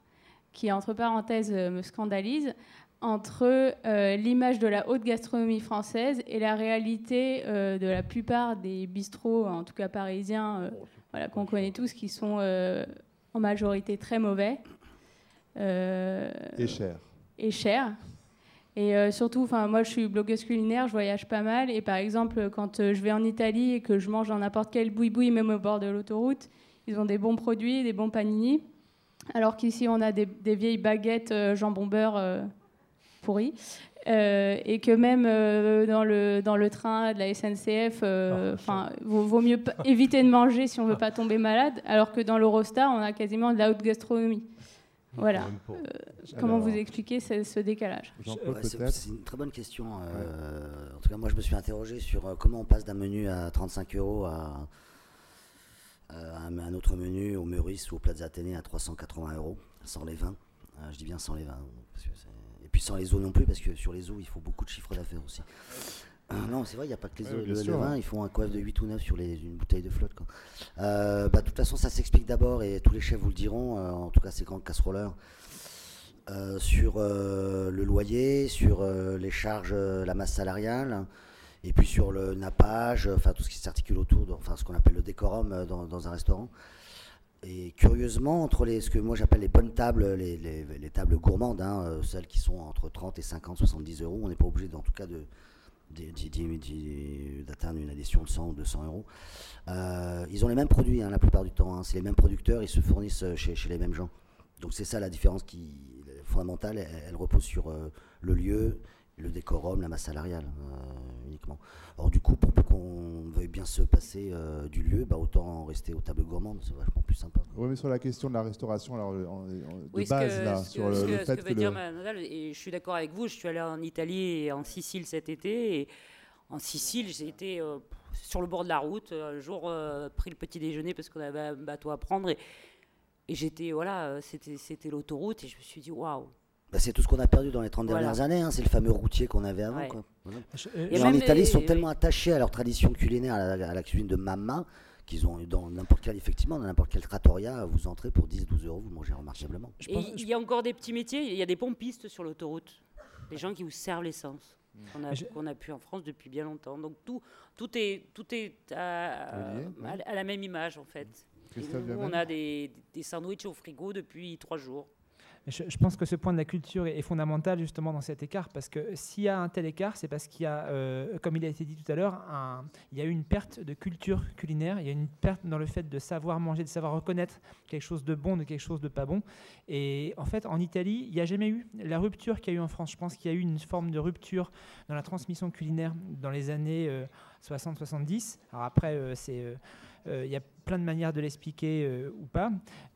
S7: qui, entre parenthèses, me scandalise entre l'image de la haute gastronomie française et la réalité de la plupart des bistrots, en tout cas parisiens, voilà, qu'on connaît tous, qui sont en majorité très mauvais.
S1: Euh, et cher.
S7: Et cher. Et euh, surtout, moi, je suis blogueuse culinaire, je voyage pas mal. Et par exemple, quand euh, je vais en Italie et que je mange dans n'importe quel boui-boui, même au bord de l'autoroute, ils ont des bons produits, des bons panini. Alors qu'ici, on a des, vieilles baguettes jambon beurre pourries. et que même dans, le, dans le train de la SNCF, ah, enfin, vaut, vaut, mieux éviter de manger si on veut pas tomber malade, alors que dans l'Eurostar, on a quasiment de la haute gastronomie. Voilà. comment vous expliquez ce, décalage?
S3: C'est une très bonne question. En tout cas, moi, je me suis interrogé sur comment on passe d'un menu à 35 euros à, un, autre menu au Meurice ou au Plaza Athénée à 380 euros, sans les vins. je dis bien sans les vins. et puis sans les eaux non plus, parce que sur les eaux, il faut beaucoup de chiffres d'affaires aussi. Euh, non, c'est vrai, il n'y a pas que les eaux. le, vin, ils font un coiffe de 8 ou 9 sur les, une bouteille de flotte. Euh, bah, de toute façon, ça s'explique d'abord, et tous les chefs vous le diront, euh, en tout cas ces grands casseroleurs, sur le loyer, sur les charges, la masse salariale, et puis sur le nappage, enfin tout ce qui s'articule autour, de, enfin ce qu'on appelle le décorum dans, un restaurant. Et curieusement, entre les, ce que moi j'appelle les bonnes tables, les, les, tables gourmandes, hein, celles qui sont entre 30 et 50, 70 euros, on n'est pas obligé en tout cas d'atteindre une addition de 100 ou 200 euros. Euh, ils ont les mêmes produits hein, la plupart du temps. Hein. C'est les mêmes producteurs, ils se fournissent euh, chez, les mêmes gens. Donc c'est ça la différence qui fondamentale. Elle, repose sur euh, le lieu, le décorum, la masse salariale uniquement. Or du coup, pour qu'on veuille bien se passer euh, du lieu, bah, autant rester aux tables gourmandes, c'est vachement plus sympa.
S1: Oui, mais sur la question de la restauration, alors, de base, là, sur le, fait que... dire
S2: et je suis d'accord avec vous, je suis allé en Italie et en Sicile cet été, et en Sicile, j'ai été euh, sur le bord de la route, un jour euh, pris le petit déjeuner parce qu'on avait un bateau à prendre, et, et j'étais, voilà, c'était l'autoroute, et je me suis dit, waouh
S3: bah, c'est tout ce qu'on a perdu dans les 30 dernières années, hein. c'est le fameux routier qu'on avait avant. Et, en Italie, ils sont tellement attachés à leur tradition culinaire, à la, cuisine de mamma, qu'ils ont dans n'importe quel, effectivement, dans n'importe quel trattoria, vous entrez pour 10-12 euros, vous mangez remarquablement.
S2: il y a encore des petits métiers, il y a des pompistes sur l'autoroute, des gens qui vous servent l'essence. Mm. Qu'on a, pu en France depuis bien longtemps. Donc tout, tout est, tout est à, la même image en fait. on a des, des sandwichs au frigo depuis trois jours.
S4: Je, pense que ce point de la culture est, fondamental justement dans cet écart parce que s'il y a un tel écart, c'est parce qu'il y a, euh, comme il a été dit tout à l'heure, il y a eu une perte de culture culinaire, il y a une perte dans le fait de savoir manger, de savoir reconnaître quelque chose de bon de quelque chose de pas bon. Et en fait, en Italie, il n'y a jamais eu la rupture qu'il y a eu en France. Je pense qu'il y a eu une forme de rupture dans la transmission culinaire dans les années 60-70. Euh, Alors après, euh, c'est il y a plein de manières de l'expliquer euh, ou pas.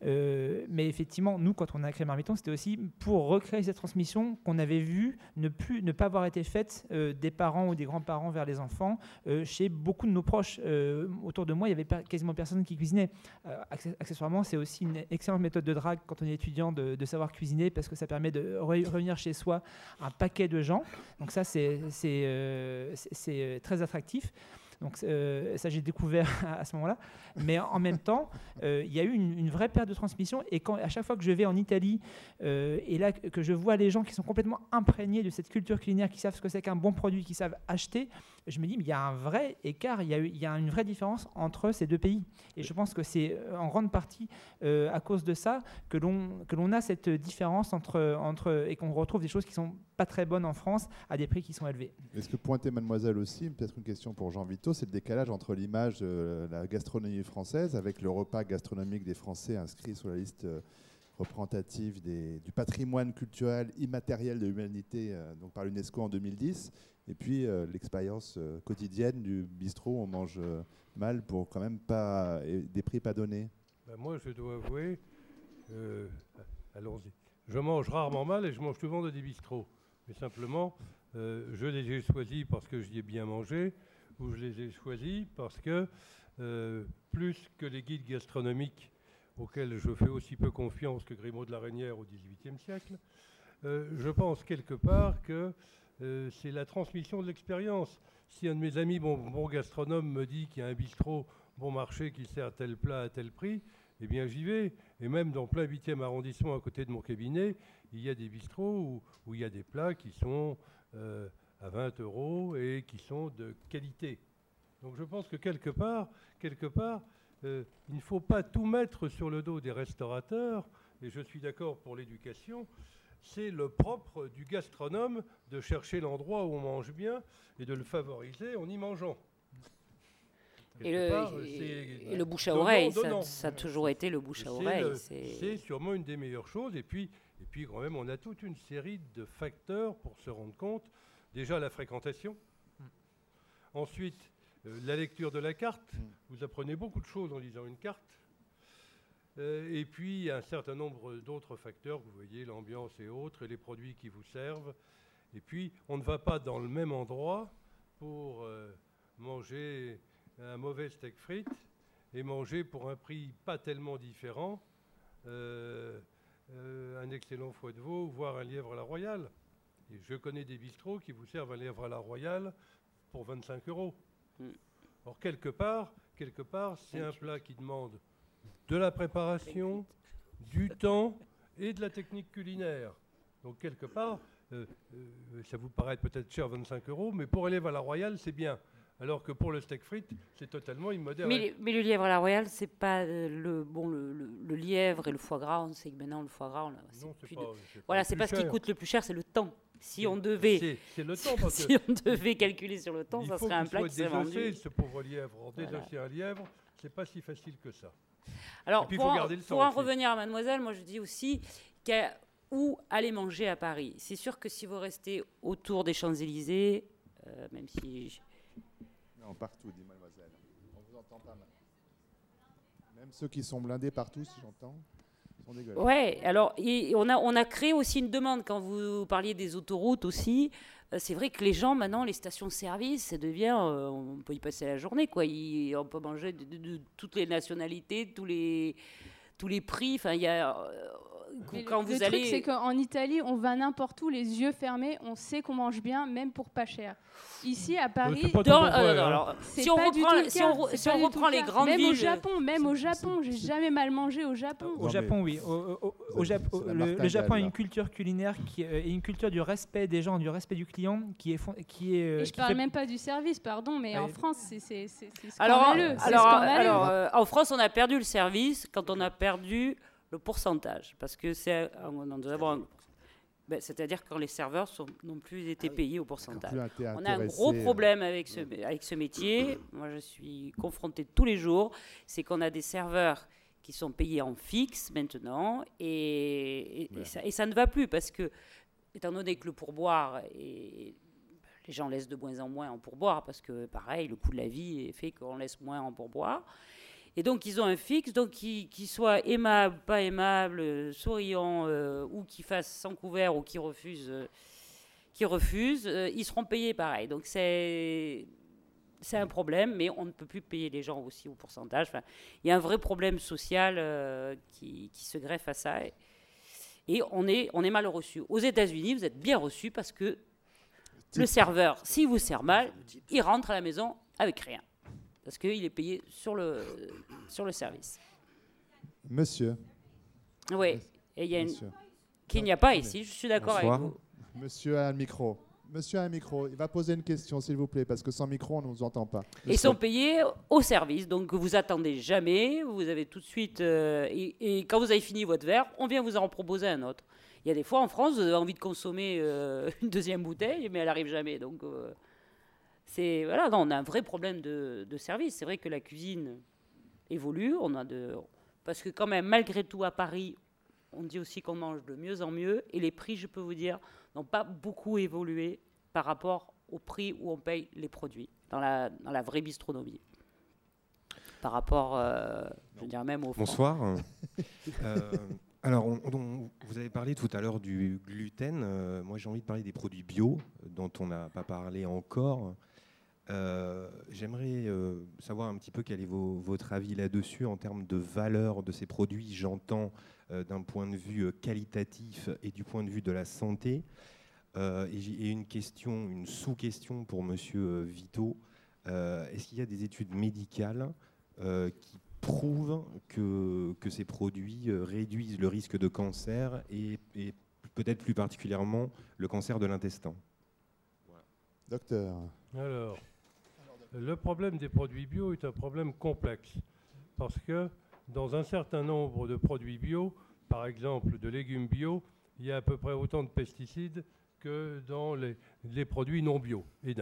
S4: Euh, mais effectivement, nous, quand on a créé Marmiton, c'était aussi pour recréer cette transmission qu'on avait vu ne, pas avoir été faite euh, des parents ou des grands-parents vers les enfants chez beaucoup de nos proches. autour de moi, il y avait quasiment personne qui cuisinait. accessoirement, c'est aussi une excellente méthode de drague quand on est étudiant de, savoir cuisiner parce que ça permet de revenir chez soi un paquet de gens. Donc ça, c'est très attractif. Donc euh, ça, j'ai découvert à, ce moment-là. Mais en même temps, euh, il y a eu une, vraie perte de transmission. Et quand, à chaque fois que je vais en Italie, euh, et là que je vois les gens qui sont complètement imprégnés de cette culture culinaire, qui savent ce que c'est qu'un bon produit, qui savent acheter, je me dis, mais il y a un vrai écart, il y a, une vraie différence entre ces deux pays. Et je pense que c'est en grande partie à cause de ça que l'on a cette différence entre, entre et qu'on retrouve des choses qui sont pas très bonnes en France à des prix qui sont élevés.
S1: Est-ce que pointer mademoiselle aussi, peut-être une question pour Jean Vito, c'est le décalage entre l'image de la gastronomie française avec le repas gastronomique des Français inscrit sur la liste euh, représentative du patrimoine culturel immatériel de l'humanité euh, donc par l'UNESCO en 2010, et puis euh, l'expérience quotidienne du bistrot, on mange mal pour quand même pas des prix pas donnés.
S5: Ben, moi, je dois avouer, allons-y, je mange rarement mal et je mange souvent de des bistrots. Mais simplement, je les ai choisis parce que j'y ai bien mangé, où je les ai choisis parce que, plus que les guides gastronomiques auxquels je fais aussi peu confiance que Grimaud de la Reynière au XVIIIe siècle, euh, je pense quelque part que euh, c'est la transmission de l'expérience. Si un de mes amis, bon, bon gastronome, me dit qu'il y a un bistrot bon marché qui sert tel plat à tel prix, eh bien j'y vais. Et même dans plein 8e arrondissement à côté de mon cabinet, il y a des bistrots où, où il y a des plats qui sont à 20 euros et qui sont de qualité. Donc je pense que quelque part, quelque part euh, il ne faut pas tout mettre sur le dos des restaurateurs, et je suis d'accord pour l'éducation, c'est le propre du gastronome de chercher l'endroit où on mange bien et de le favoriser en y mangeant.
S2: Et le, bouche à oreille, ça, a toujours été le bouche à oreille.
S5: C'est sûrement une des meilleures choses. Et puis, Et puis quand même, on a toute une série de facteurs pour se rendre compte. Déjà la fréquentation. Hmm. Ensuite, euh, la lecture de la carte. Hmm. Vous apprenez beaucoup de choses en lisant une carte. Euh, et puis, un certain nombre d'autres facteurs, vous voyez, l'ambiance et autres, et les produits qui vous servent. Et puis, on ne va pas dans le même endroit pour euh, manger un mauvais steak frites et manger pour un prix pas tellement différent un excellent foie de veau, voire un lièvre à la royale. Et je connais des bistrots qui vous servent un lièvre à la royale pour 25 euros. Mm. Or, quelque part, quelque part c'est un plat qui demande de la préparation, du temps et de la technique culinaire. Donc quelque part, euh, euh, ça vous paraît peut-être cher 25 euros, mais pour aller à la Royale, c'est bien. Alors que pour le steak frites, c'est totalement immodéré.
S2: Mais, mais, le lièvre à la Royale, c'est pas euh, le bon le, lièvre et le foie gras. On sait que maintenant le foie gras, c'est pas, voilà, c'est pas ce qui coûte le plus cher, c'est le temps. Si on devait,
S5: c'est le temps
S2: si on devait calculer sur le temps, ça serait un plat qui serait vendu.
S5: ce pauvre lièvre, désosser un lièvre, c'est pas si facile que ça.
S2: Alors, pour, en, revenir à mademoiselle, moi je dis aussi où aller manger à Paris. C'est sûr que si vous restez autour des Champs-Élysées, euh, même si...
S1: Non, partout, dit mademoiselle. On vous entend pas mal. Même ceux qui sont blindés partout, si j'entends.
S2: Ouais, alors on, a, on a créé aussi une demande quand vous parliez des autoroutes aussi. Euh, c'est vrai que les gens, maintenant, les stations-service, ça devient. Euh, on peut y passer la journée, quoi. on peut manger de, toutes les nationalités, tous les, tous les prix. Enfin, il y a. Euh,
S7: quand le, vous allez. truc, c'est qu'en Italie, on va n'importe où, les yeux fermés, on sait qu'on mange bien, même pour pas cher. Ici, à Paris,
S2: si on reprend, si on, reprend les grandes
S7: même
S2: villes,
S7: au Japon, même au Japon, j'ai jamais mal mangé au Japon.
S4: Au Japon, oui. Au, Japon, le, Japon a une culture culinaire qui est une culture du respect des gens, du respect du client, qui est qui est.
S7: Et je parle même pas du service, pardon, mais en France, c'est scandaleux.
S2: Alors, alors, euh, en France, on a perdu le service quand on a perdu le pourcentage, parce que c'est ben, c'est-à-dire quand les serveurs n'ont plus été ah payés au pourcentage. On a un gros problème avec ce, avec ce métier. Moi, je suis confrontée tous les jours. C'est qu'on a des serveurs qui sont payés en fixe maintenant, et, ça, et, ça, ne va plus parce que, étant donné que le pourboire et les gens laissent de moins en moins en pourboire parce que, pareil, le coût de la vie fait qu'on laisse moins en pourboire. Et donc, ils ont un fixe, donc qui, soit aimable, pas aimable, souriant, euh, ou qui fasse sans couvert, ou qui refuse, euh, qui refuse euh, ils seront payés pareil. Donc, c'est. C'est un problème, mais on ne peut plus payer les gens aussi au pourcentage. Enfin, il y a un vrai problème social qui, qui, se greffe à ça. Et, on, est, on est mal reçu. Aux États-Unis, vous êtes bien reçu parce que le serveur, s'il vous sert mal, il rentre à la maison avec rien parce qu'il est payé sur le, sur le service.
S1: Monsieur.
S2: Oui, et il y a une... qu'il n'y a pas ici, je suis d'accord avec vous.
S1: Monsieur a un micro. Monsieur a un micro. Il va poser une question, s'il vous plaît, parce que sans micro, on ne nous entend pas.
S2: Ils sont payés au service, donc vous attendez jamais. Vous avez tout de suite. Euh, et, quand vous avez fini votre verre, on vient vous en proposer un autre. Il y a des fois en France, vous avez envie de consommer euh, une deuxième bouteille, mais elle n'arrive jamais. Donc. Euh, c'est voilà, on a un vrai problème de, service. C'est vrai que la cuisine évolue, on a de parce que quand même malgré tout à Paris, on dit aussi qu'on mange de mieux en mieux et les prix, je peux vous dire, n'ont pas beaucoup évolué par rapport au prix où on paye les produits dans la, dans la vraie bistronomie. Par rapport, euh, je dire même au
S8: Bonsoir. euh, alors, vous avez parlé tout à l'heure du gluten. Euh, moi, j'ai envie de parler des produits bio, dont on n'a pas parlé encore. Euh, j'aimerais euh, savoir un petit peu quel est votre avis là-dessus en termes de valeur de ces produits. J'entends euh, d'un point de vue qualitatif et du point de vue de la santé. et une question, une sous-question pour Monsieur Vito. Est-ce qu'il y a des études médicales qui prouvent que, que, ces produits réduisent le risque de cancer et, et peut-être plus particulièrement le cancer de l'intestin?
S1: Docteur.
S5: Alors, le problème des produits bio est un problème complexe parce que dans un certain nombre de produits bio, par exemple de légumes bio, il y a à peu près autant de pesticides que dans les, produits non bio. Et.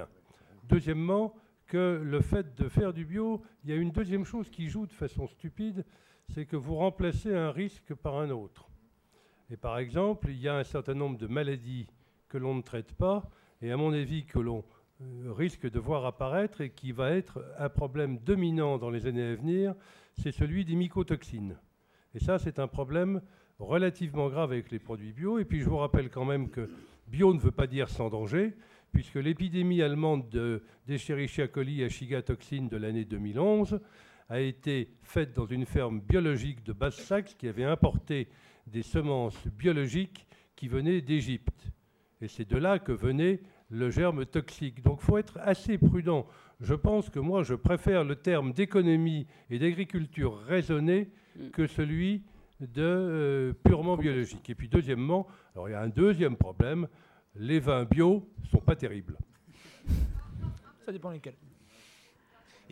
S5: Deuxièmement, que le fait de faire du bio, il y a une deuxième chose qui joue de façon stupide, c'est que vous remplacez un risque par un autre. Et par exemple, il y a un certain nombre de maladies que l'on ne traite pas, et à mon avis que l'on risque de voir apparaître et qui va être un problème dominant dans les années à venir, c'est celui des mycotoxines. Et ça, c'est un problème relativement grave avec les produits bio. Et puis je vous rappelle quand même que bio ne veut pas dire sans danger, puisque l'épidémie allemande de d'Escherichia coli à Shiga toxine de l'année 2011 a été faite dans une ferme biologique de Basse-Saxe qui avait importé des semences biologiques qui venaient d'Égypte. Et c'est de là que venait le germe toxique. Donc il faut être assez prudent. Je pense que moi, je préfère le terme d'économie et d'agriculture raisonnée mm. que celui de euh, purement biologique. Et puis deuxièmement, alors il y a un deuxième problème, les vins bio sont pas terribles.
S4: Ça dépend lesquels.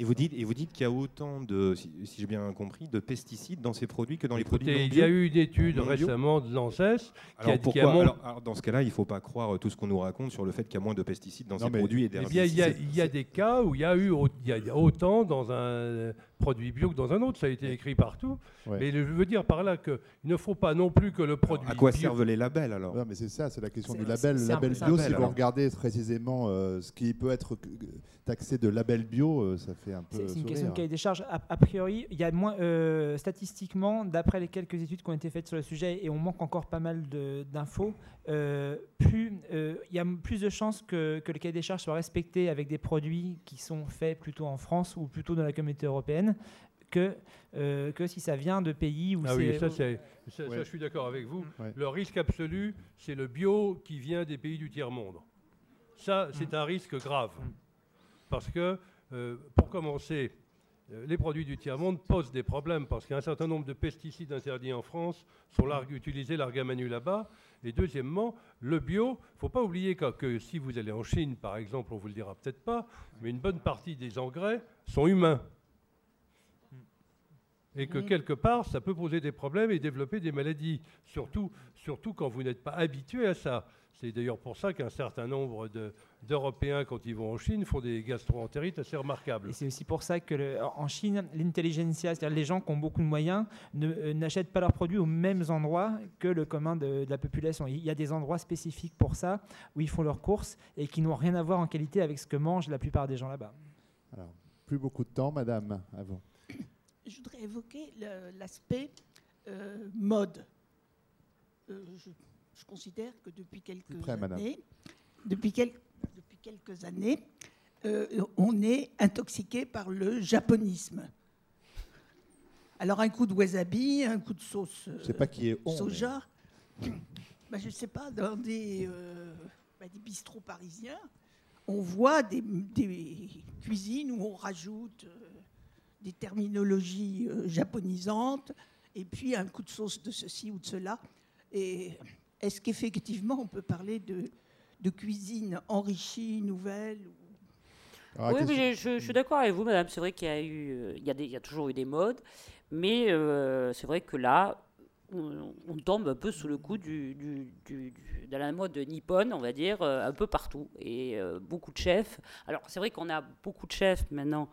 S8: Et vous dites, et vous dites qu'il y a autant de, si, j'ai bien compris, de pesticides dans ces produits que dans les produits non
S5: Il y a eu une étude récemment de l'ANSES
S8: qui a, pourquoi, alors, dans ce cas-là, il ne faut pas croire tout ce qu'on nous raconte sur le fait qu'il y a moins de pesticides dans ces produits et
S5: eh bien, il, y a, y a des cas où il y a eu il y a autant dans un produit bio que dans un autre. Ça a été écrit partout. Mais je veux dire par là qu'il ne faut pas non plus que le produit.
S8: à quoi servent les labels alors?
S1: Non, mais c'est ça, c'est la question du label. Le label bio, si vous regardez précisément euh, ce qui peut être taxé de label bio, euh, ça fait un peu.
S4: C'est une question de cahier des charges. A, priori, il y a moins, euh, statistiquement, d'après les quelques études qui ont été faites sur le sujet, et on manque encore pas mal d'infos, plus il y a plus de chances que, que le cahier des charges soit respecté avec des produits qui sont faits plutôt en France ou plutôt dans la communauté européenne que, euh, que si ça vient de pays où
S5: ah oui, ça, ça, je suis d'accord avec vous. Le risque absolu, c'est le bio qui vient des pays du tiers-monde. Ça, c'est mm. un risque grave. Mm. Parce que, euh, pour commencer, euh, les produits du tiers-monde posent des problèmes parce qu'un certain nombre de pesticides interdits en France sont utilisés l'argamanu là-bas. Et deuxièmement, le bio, il ne faut pas oublier que, que, si vous allez en Chine, par exemple, on vous le dira peut-être pas, mais une bonne partie des engrais sont humains et que quelque part, ça peut poser des problèmes et développer des maladies, surtout, surtout quand vous n'êtes pas habitué à ça. C'est d'ailleurs pour ça qu'un certain nombre d'Européens, quand ils vont en Chine, font des gastroentérites assez remarquables.
S4: Et c'est aussi pour ça que en Chine, l'intelligentsia, c'est-à-dire les gens qui ont beaucoup de moyens, euh, n'achètent pas leurs produits aux mêmes endroits que le commun de, de, la population. Il y a des endroits spécifiques pour ça, où ils font leurs courses et qui n'ont rien à voir en qualité avec ce que mangent la plupart des gens là-bas.
S1: Alors, plus beaucoup de temps, madame, avant
S9: je voudrais évoquer l'aspect euh, mode. Euh, je, considère que depuis quelques années, depuis, depuis, quelques années, euh, on est intoxiqué par le japonisme. Alors un coup de wasabi, un coup de sauce
S1: pas qui est
S9: soja. Bah, je ne sais pas, dans des, bah, des bistrots parisiens, on voit des, des, cuisines où on rajoute des terminologies euh, japonisantes, et puis un coup de sauce de ceci ou de cela. Et est-ce qu'effectivement on peut parler de, de cuisine enrichie, nouvelle
S2: oui, mais je, suis d'accord avec vous, madame. C'est vrai qu'il y a eu, euh, il y a, il y a toujours eu des modes, mais euh, c'est vrai que là, on, tombe un peu sous le coup du, du, de la mode nippone, on va dire, un peu partout. Et beaucoup de chefs. Alors, c'est vrai qu'on a beaucoup de chefs maintenant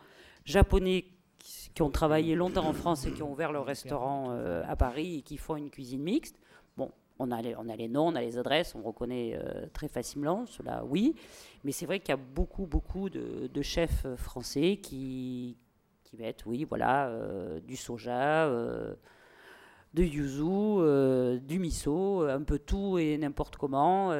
S2: japonais qui ont travaillé longtemps en France et qui ont ouvert leur restaurant euh, à Paris et qui font une cuisine mixte. Bon, on a les, on a les noms, on a les adresses, on reconnaît euh, très facilement, cela oui. Mais c'est vrai qu'il y a beaucoup, beaucoup de, chefs français qui, qui mettent, oui, voilà, euh, du soja, de yuzu, du miso, un peu tout et n'importe comment.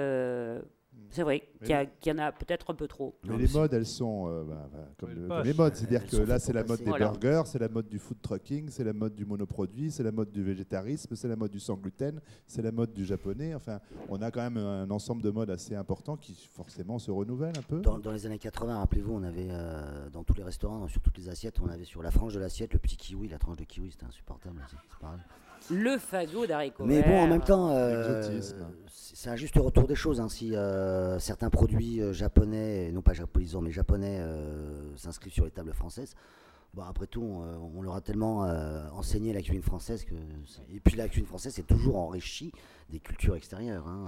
S2: C'est vrai qu'il y, en a peut-être un peu trop.
S1: Mais les modes, elles sont euh, bah, bah, comme, les modes. C'est-à-dire que là, c'est la mode des burgers, c'est la mode du food trucking, c'est la mode du monoproduit, c'est la mode du végétarisme, c'est la mode du sans gluten, c'est la mode du japonais. Enfin, on a quand même un ensemble de modes assez important qui forcément se renouvellent un peu.
S3: Dans, les années 80, rappelez-vous, on avait euh, dans tous les restaurants, sur toutes les assiettes, on avait sur la frange de l'assiette le petit kiwi, la tranche de kiwi, c'était insupportable. C'est pareil.
S2: Le fagot d'haricots
S3: Mais bon, en même temps, euh, c'est un juste retour des choses. Hein. si euh, certains produits euh, japonais, non pas japonisants, mais japonais, s'inscrivent sur les tables françaises, Bon, après tout, on, leur a tellement enseigné la cuisine française que. Et puis la cuisine française c'est toujours enrichie des cultures extérieures. Hein,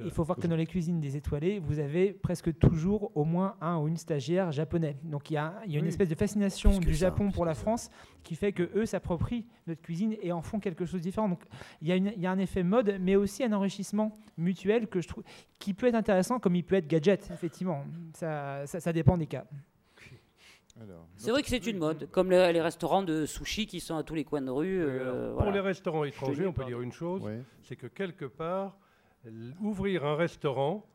S4: il faut voir que dans les cuisines des étoilées, vous avez presque toujours au moins un ou une stagiaire japonais. Donc il y a, une espèce de fascination du Japon pour la France qui fait que eux s'approprient notre cuisine et en font quelque chose de différent. Donc il y, a il y a un effet mode, mais aussi un enrichissement mutuel que je trouve qui peut être intéressant comme il peut être gadget. Effectivement, ça, ça, dépend des cas.
S2: C'est vrai que c'est une mode, comme les, restaurants de sushi qui sont à tous les coins de rue.
S5: Euh, pour les restaurants étrangers, on peut dire une chose, c'est que quelque part, ouvrir un restaurant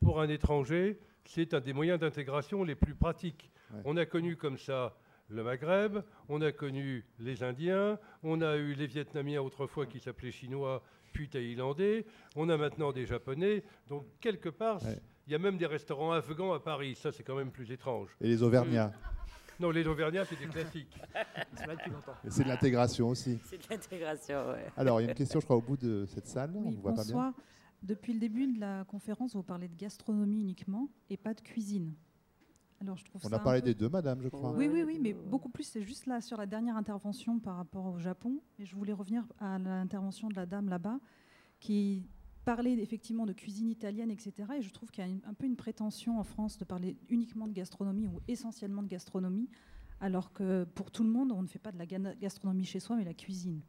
S5: pour un étranger, c'est un des moyens d'intégration les plus pratiques. On a connu comme ça le Maghreb, on a connu les Indiens, on a eu les Vietnamiens autrefois qui s'appelaient Chinois, puis Thaïlandais, on a maintenant des Japonais. Donc quelque part, il y a même des restaurants afghans à Paris. Ça, c'est quand même plus étrange.
S1: Et les Auvergnats
S5: Non, les Auvergnats, c'est des classiques.
S1: c'est de l'intégration aussi.
S2: C'est de l'intégration, oui.
S1: Alors, il y a une question, je crois, au bout de cette salle.
S10: on voit pas bien. Depuis le début de la conférence, vous parlez de gastronomie uniquement et pas de cuisine.
S1: Alors, je trouve on a parlé des deux, madame, je crois.
S10: Oui, oui, oui, mais beaucoup plus, c'est juste là sur la dernière intervention par rapport au Japon. Et je voulais revenir à l'intervention de la dame là-bas qui parlait effectivement de cuisine italienne, etc. Et je trouve qu'il y a un peu une prétention en France de parler uniquement de gastronomie ou essentiellement de gastronomie, alors que pour tout le monde, on ne fait pas de la gastronomie chez soi, mais la cuisine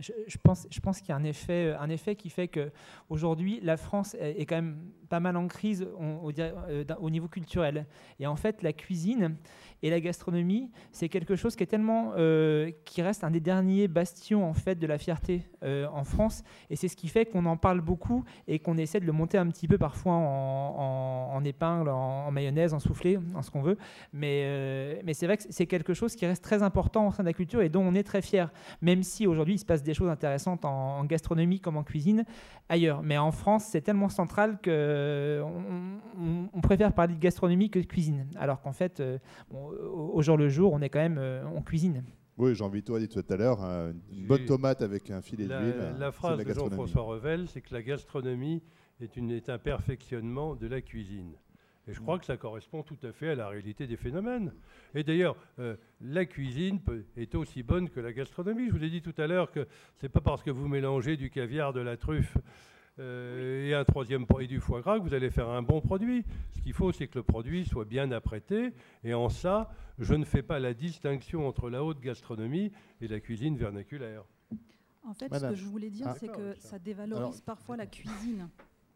S4: je, pense, je pense qu'il y a un effet, un effet qui fait qu'aujourd'hui, la France est, quand même pas mal en crise euh, au, niveau culturel. Et en fait, la cuisine et la gastronomie, c'est quelque chose qui est tellement, euh, qui reste un des derniers bastions en fait de la fierté euh, en France. Et c'est ce qui fait qu'on en parle beaucoup et qu'on essaie de le monter un petit peu parfois en, épingle, en, mayonnaise, en soufflé, en ce qu'on veut. Mais, mais c'est vrai que c'est quelque chose qui reste très important en sein de la culture et dont on est très fier. Même si aujourd'hui il se passe des choses intéressantes en, gastronomie comme en cuisine ailleurs. Mais en France, c'est tellement central que on, préfère parler de gastronomie que de cuisine. Alors qu'en fait, euh, au, jour le jour, on est quand même euh, en cuisine.
S1: Oui, Jean-Vito a dit tout à l'heure, hein, une bonne tomate avec un filet d'huile.
S5: La, phrase de Jean-François Revel, c'est que la gastronomie est, une, est un perfectionnement de la cuisine. Et je crois que ça correspond tout à fait à la réalité des phénomènes. Et d'ailleurs, euh, la cuisine peut, est aussi bonne que la gastronomie. Je vous ai dit tout à l'heure que c'est pas parce que vous mélangez du caviar, de la truffe euh, et un troisième et du foie gras que vous allez faire un bon produit. Ce qu'il faut, c'est que le produit soit bien apprêté. Et en ça, je ne fais pas la distinction entre la haute gastronomie et la cuisine vernaculaire.
S10: En fait, ce que je voulais dire, ah. c'est que ça dévalorise parfois la cuisine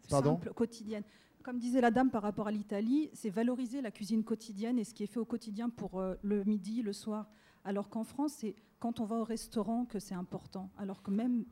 S10: simple, quotidienne comme disait la dame par rapport à l'Italie, c'est valoriser la cuisine quotidienne et ce qui est fait au quotidien pour euh, le midi, le soir. Alors qu'en France, c'est quand on va au restaurant que c'est important. Alors que même,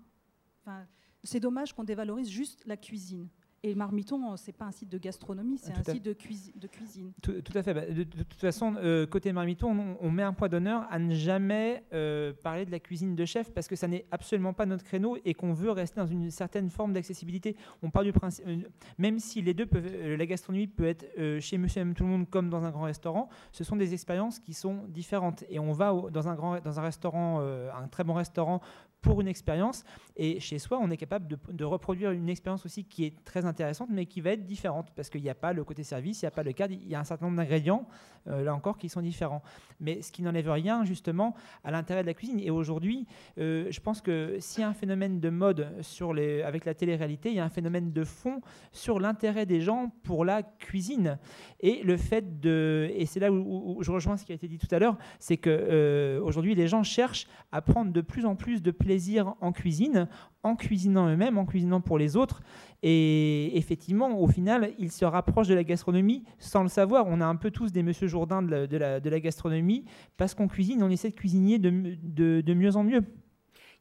S10: c'est dommage qu'on dévalorise juste la cuisine. Et Marmiton, c'est pas un site de gastronomie, c'est un site de, de, cuisine.
S4: Tout, à fait. Bah, de, toute façon, euh, côté Marmiton, on, met un point d'honneur à ne jamais euh, parler de la cuisine de chef parce que ça n'est absolument pas notre créneau et qu'on veut rester dans une certaine forme d'accessibilité. On part du principe, euh, même si les deux peuvent, la gastronomie peut être chez Monsieur et Tout le Monde comme dans un grand restaurant, ce sont des expériences qui sont différentes. Et on va dans un grand, dans un restaurant, un très bon restaurant pour une expérience. Et chez soi, on est capable de, reproduire une expérience aussi qui est très intéressante, mais qui va être différente, parce qu'il n'y a pas le côté service, il n'y a pas le cadre, il y a un certain nombre d'ingrédients, euh, là encore, qui sont différents. Mais ce qui n'enlève rien, justement, à l'intérêt de la cuisine. Et aujourd'hui, euh, je pense que s'il y a un phénomène de mode sur les, avec la télé-réalité, il y a un phénomène de fond sur l'intérêt des gens pour la cuisine. Et le fait de... Et c'est là où, je rejoins ce qui a été dit tout à l'heure, c'est qu'aujourd'hui, euh, les gens cherchent à prendre de plus en plus de plaisir en cuisine, en cuisinant eux-mêmes, en cuisinant pour les autres. Et effectivement, au final, ils se rapprochent de la gastronomie sans le savoir. On a un peu tous des Monsieur Jourdain de la, de la, gastronomie parce qu'on cuisine, on essaie de cuisiner de, de, mieux en mieux.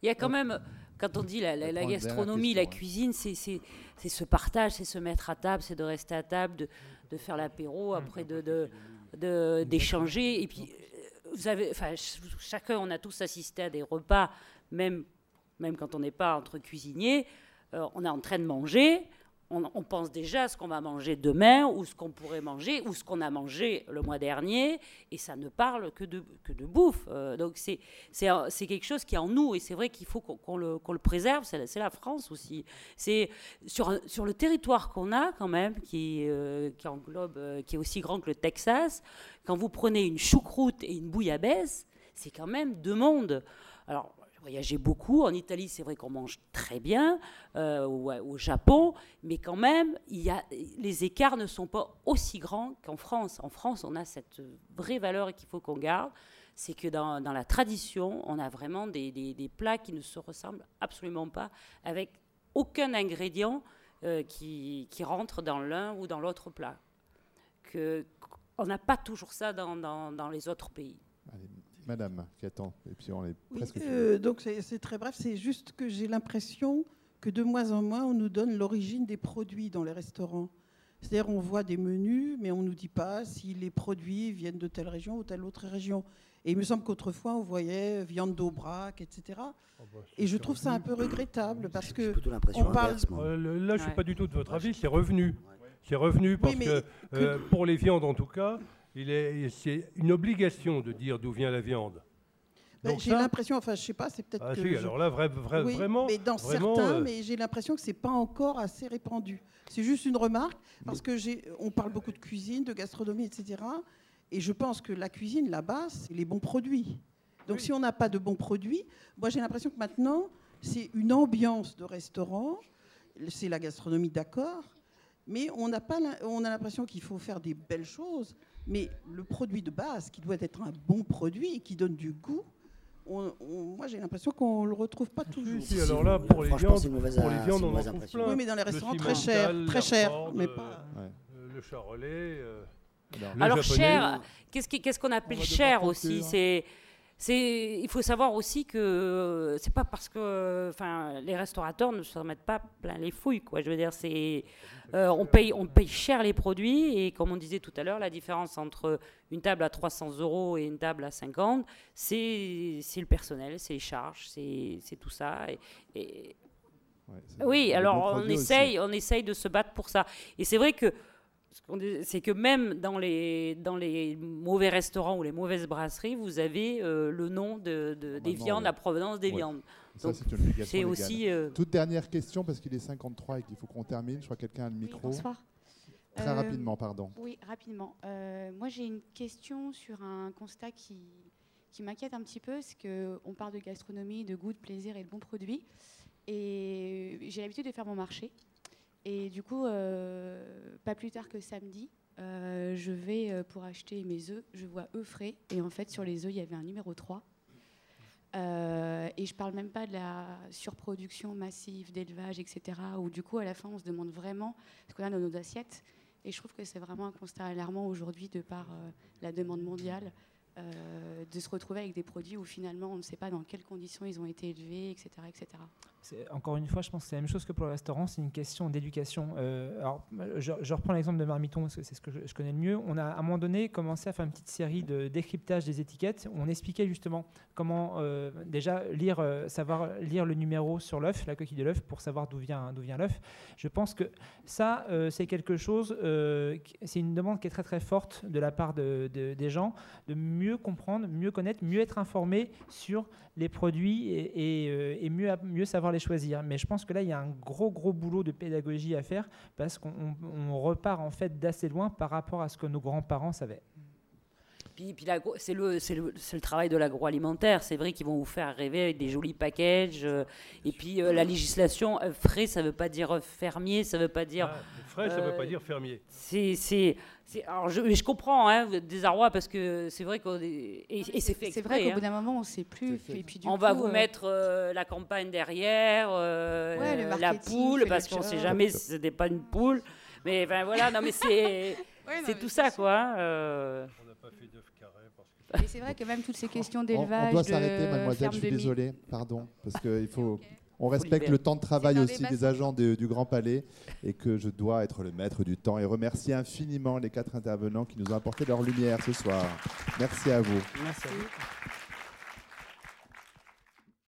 S2: Il y a quand même, quand on dit la, la gastronomie, la cuisine, c'est ce partage, c'est se mettre à table, c'est de rester à table, de, de faire l'apéro, après de d'échanger. Et puis, vous avez, enfin, chacun, on a tous assisté à des repas même, quand on n'est pas entre cuisiniers, euh, on est en train de manger, on, pense déjà à ce qu'on va manger demain, ou ce qu'on pourrait manger, ou ce qu'on a mangé le mois dernier, et ça ne parle que de, bouffe. Euh, donc c'est, quelque chose qui est en nous, et c'est vrai qu'il faut qu'on, le, préserve, c'est la, France aussi. C'est sur, le territoire qu'on a quand même, qui, euh, qui englobe, qui est aussi grand que le Texas, quand vous prenez une choucroute et une bouillabaisse, c'est quand même deux mondes. Alors, voyagé beaucoup. En Italie, c'est vrai qu'on mange très bien, euh, ou, au Japon, mais quand même, il y a, les écarts ne sont pas aussi grands qu'en France. En France, on a cette vraie valeur qu'il faut qu'on garde, c'est que dans, la tradition, on a vraiment des, des, plats qui ne se ressemblent absolument pas, avec aucun ingrédient euh, qui, qui, rentre dans l'un ou dans l'autre plat. Que, on n'a pas toujours ça dans, dans, dans les autres pays.
S1: Madame qui attend. Et puis on est presque.
S9: Euh, donc c'est très bref. C'est juste que j'ai l'impression que de moins en moins on nous donne l'origine des produits dans les restaurants. C'est-à-dire on voit des menus, mais on ne nous dit pas si les produits viennent de telle région ou telle autre région. Et il me semble qu'autrefois on voyait viande d'Aubrac, etc. Oh bah, et je trouve ça un peu regrettable parce que on parle.
S5: Euh, là, je suis pas du tout de votre avis. C'est revenu. C'est revenu parce que, euh, pour les viandes en tout cas, c'est une obligation de dire d'où vient la viande.
S9: j'ai l'impression, enfin, je sais pas, c'est peut-être.
S5: Ah si, alors là, vraiment.
S9: Mais dans certains, euh, mais j'ai l'impression que c'est pas encore assez répandu. C'est juste une remarque parce que j'ai, on parle beaucoup de cuisine, de gastronomie, etc. Et je pense que la cuisine, là-bas, c'est les bons produits. Donc, si on n'a pas de bons produits, moi, j'ai l'impression que maintenant, c'est une ambiance de restaurant. C'est la gastronomie, d'accord, mais on n'a pas, on a l'impression qu'il faut faire des belles choses. Mais le produit de base, qui doit être un bon produit et qui donne du goût, moi j'ai l'impression qu'on ne le retrouve pas toujours.
S5: Si, alors là, pour les viandes, pour les viandes on en trouve plein.
S9: Oui, mais dans les restaurants très chers, très cher, mais pas.
S5: Le charolais. Euh,
S2: alors cher, qu'est-ce qu'on appelle cher aussi? C'est c'est, il faut savoir aussi que euh, c'est pas parce que, enfin, les restaurateurs ne se remettent pas plein les fouilles, quoi. Je veux dire, c'est, euh, on paye, on paye cher les produits et comme on disait tout à l'heure, la différence entre une table à 300 euros et une table à 50, c'est, c'est le personnel, c'est les charges, c'est, c'est tout ça. Et, oui, alors on essaye, on essaye de se battre pour ça. Et c'est vrai que c'est que même dans les, dans les mauvais restaurants ou les mauvaises brasseries, vous avez euh, le nom de, des viandes, la provenance des viandes.
S1: Ça, c'est aussi. Euh, Toute dernière question, parce qu'il est 53 et qu'il faut qu'on termine. Je crois que quelqu'un a le micro.
S11: bonsoir.
S1: Très euh, rapidement, pardon.
S11: Oui, rapidement. moi, j'ai une question sur un constat qui, qui m'inquiète un petit peu. C'est qu'on parle de gastronomie, de goût, de plaisir et de bons produits. Et j'ai l'habitude de faire mon marché. Et du coup, euh, pas plus tard que samedi, euh, je vais euh, pour acheter mes œufs, je vois œufs frais, et en fait, sur les œufs, il y avait un numéro 3. et je parle même pas de la surproduction massive d'élevage, etc., où du coup, à la fin, on se demande vraiment ce qu'on a dans nos assiettes. Et je trouve que c'est vraiment un constat alarmant aujourd'hui de par la demande mondiale. de se retrouver avec des produits où finalement on ne sait pas dans quelles conditions ils ont été élevés, etc. etc
S4: encore une fois, je pense que c'est la même chose que pour le restaurant, c'est une question d'éducation. Euh, alors, je, reprends l'exemple de Marmiton, parce que c'est ce que je, connais le mieux. On a à un moment donné commencé à faire une petite série de décryptage des étiquettes. On expliquait justement comment euh, déjà lire, euh, savoir lire le numéro sur l'œuf, la coquille de l'œuf, pour savoir d'où vient, d'où vient l'œuf. Je pense que ça, c'est quelque chose, c'est une demande qui est très très forte de la part de, des gens, de mieux comprendre, mieux connaître, mieux être informé sur les produits et, mieux, mieux savoir choisir. Mais je pense que là, il y a un gros, gros boulot de pédagogie à faire parce qu'on repart en fait d'assez loin par rapport à ce que nos grands-parents savaient.
S2: Puis, puis c'est le, le, le, travail de l'agroalimentaire. C'est vrai qu'ils vont vous faire rêver avec des jolis packages. Euh, et puis euh, la législation, euh, frais, ça ne veut pas dire fermier, ça ne veut pas dire. Ah,
S5: frais, ça ne veut pas dire fermier.
S2: C'est alors je, je comprends hein, désarroi parce que c'est vrai qu'on et, et c'est fait.
S11: C'est vrai qu'au bout hein. d'un moment on ne sait plus. Et
S2: puis, on va vous euh, mettre euh, la campagne derrière, euh, la poule parce qu'on ne sait jamais si ce n'est pas une poule. Mais voilà, non mais c'est tout ça quoi. Hein,
S11: on n'a pas fait d'œuf carré parce que. c'est vrai que même toutes ces questions d'élevage.
S1: On, doit s'arrêter, mademoiselle. Je suis désolé, pardon, parce qu'il faut. On respecte le temps de travail aussi des agents du Grand Palais et que je dois être le maître du temps et remercier infiniment les quatre intervenants qui nous ont apporté leur lumière ce soir. Merci à vous.
S2: Merci.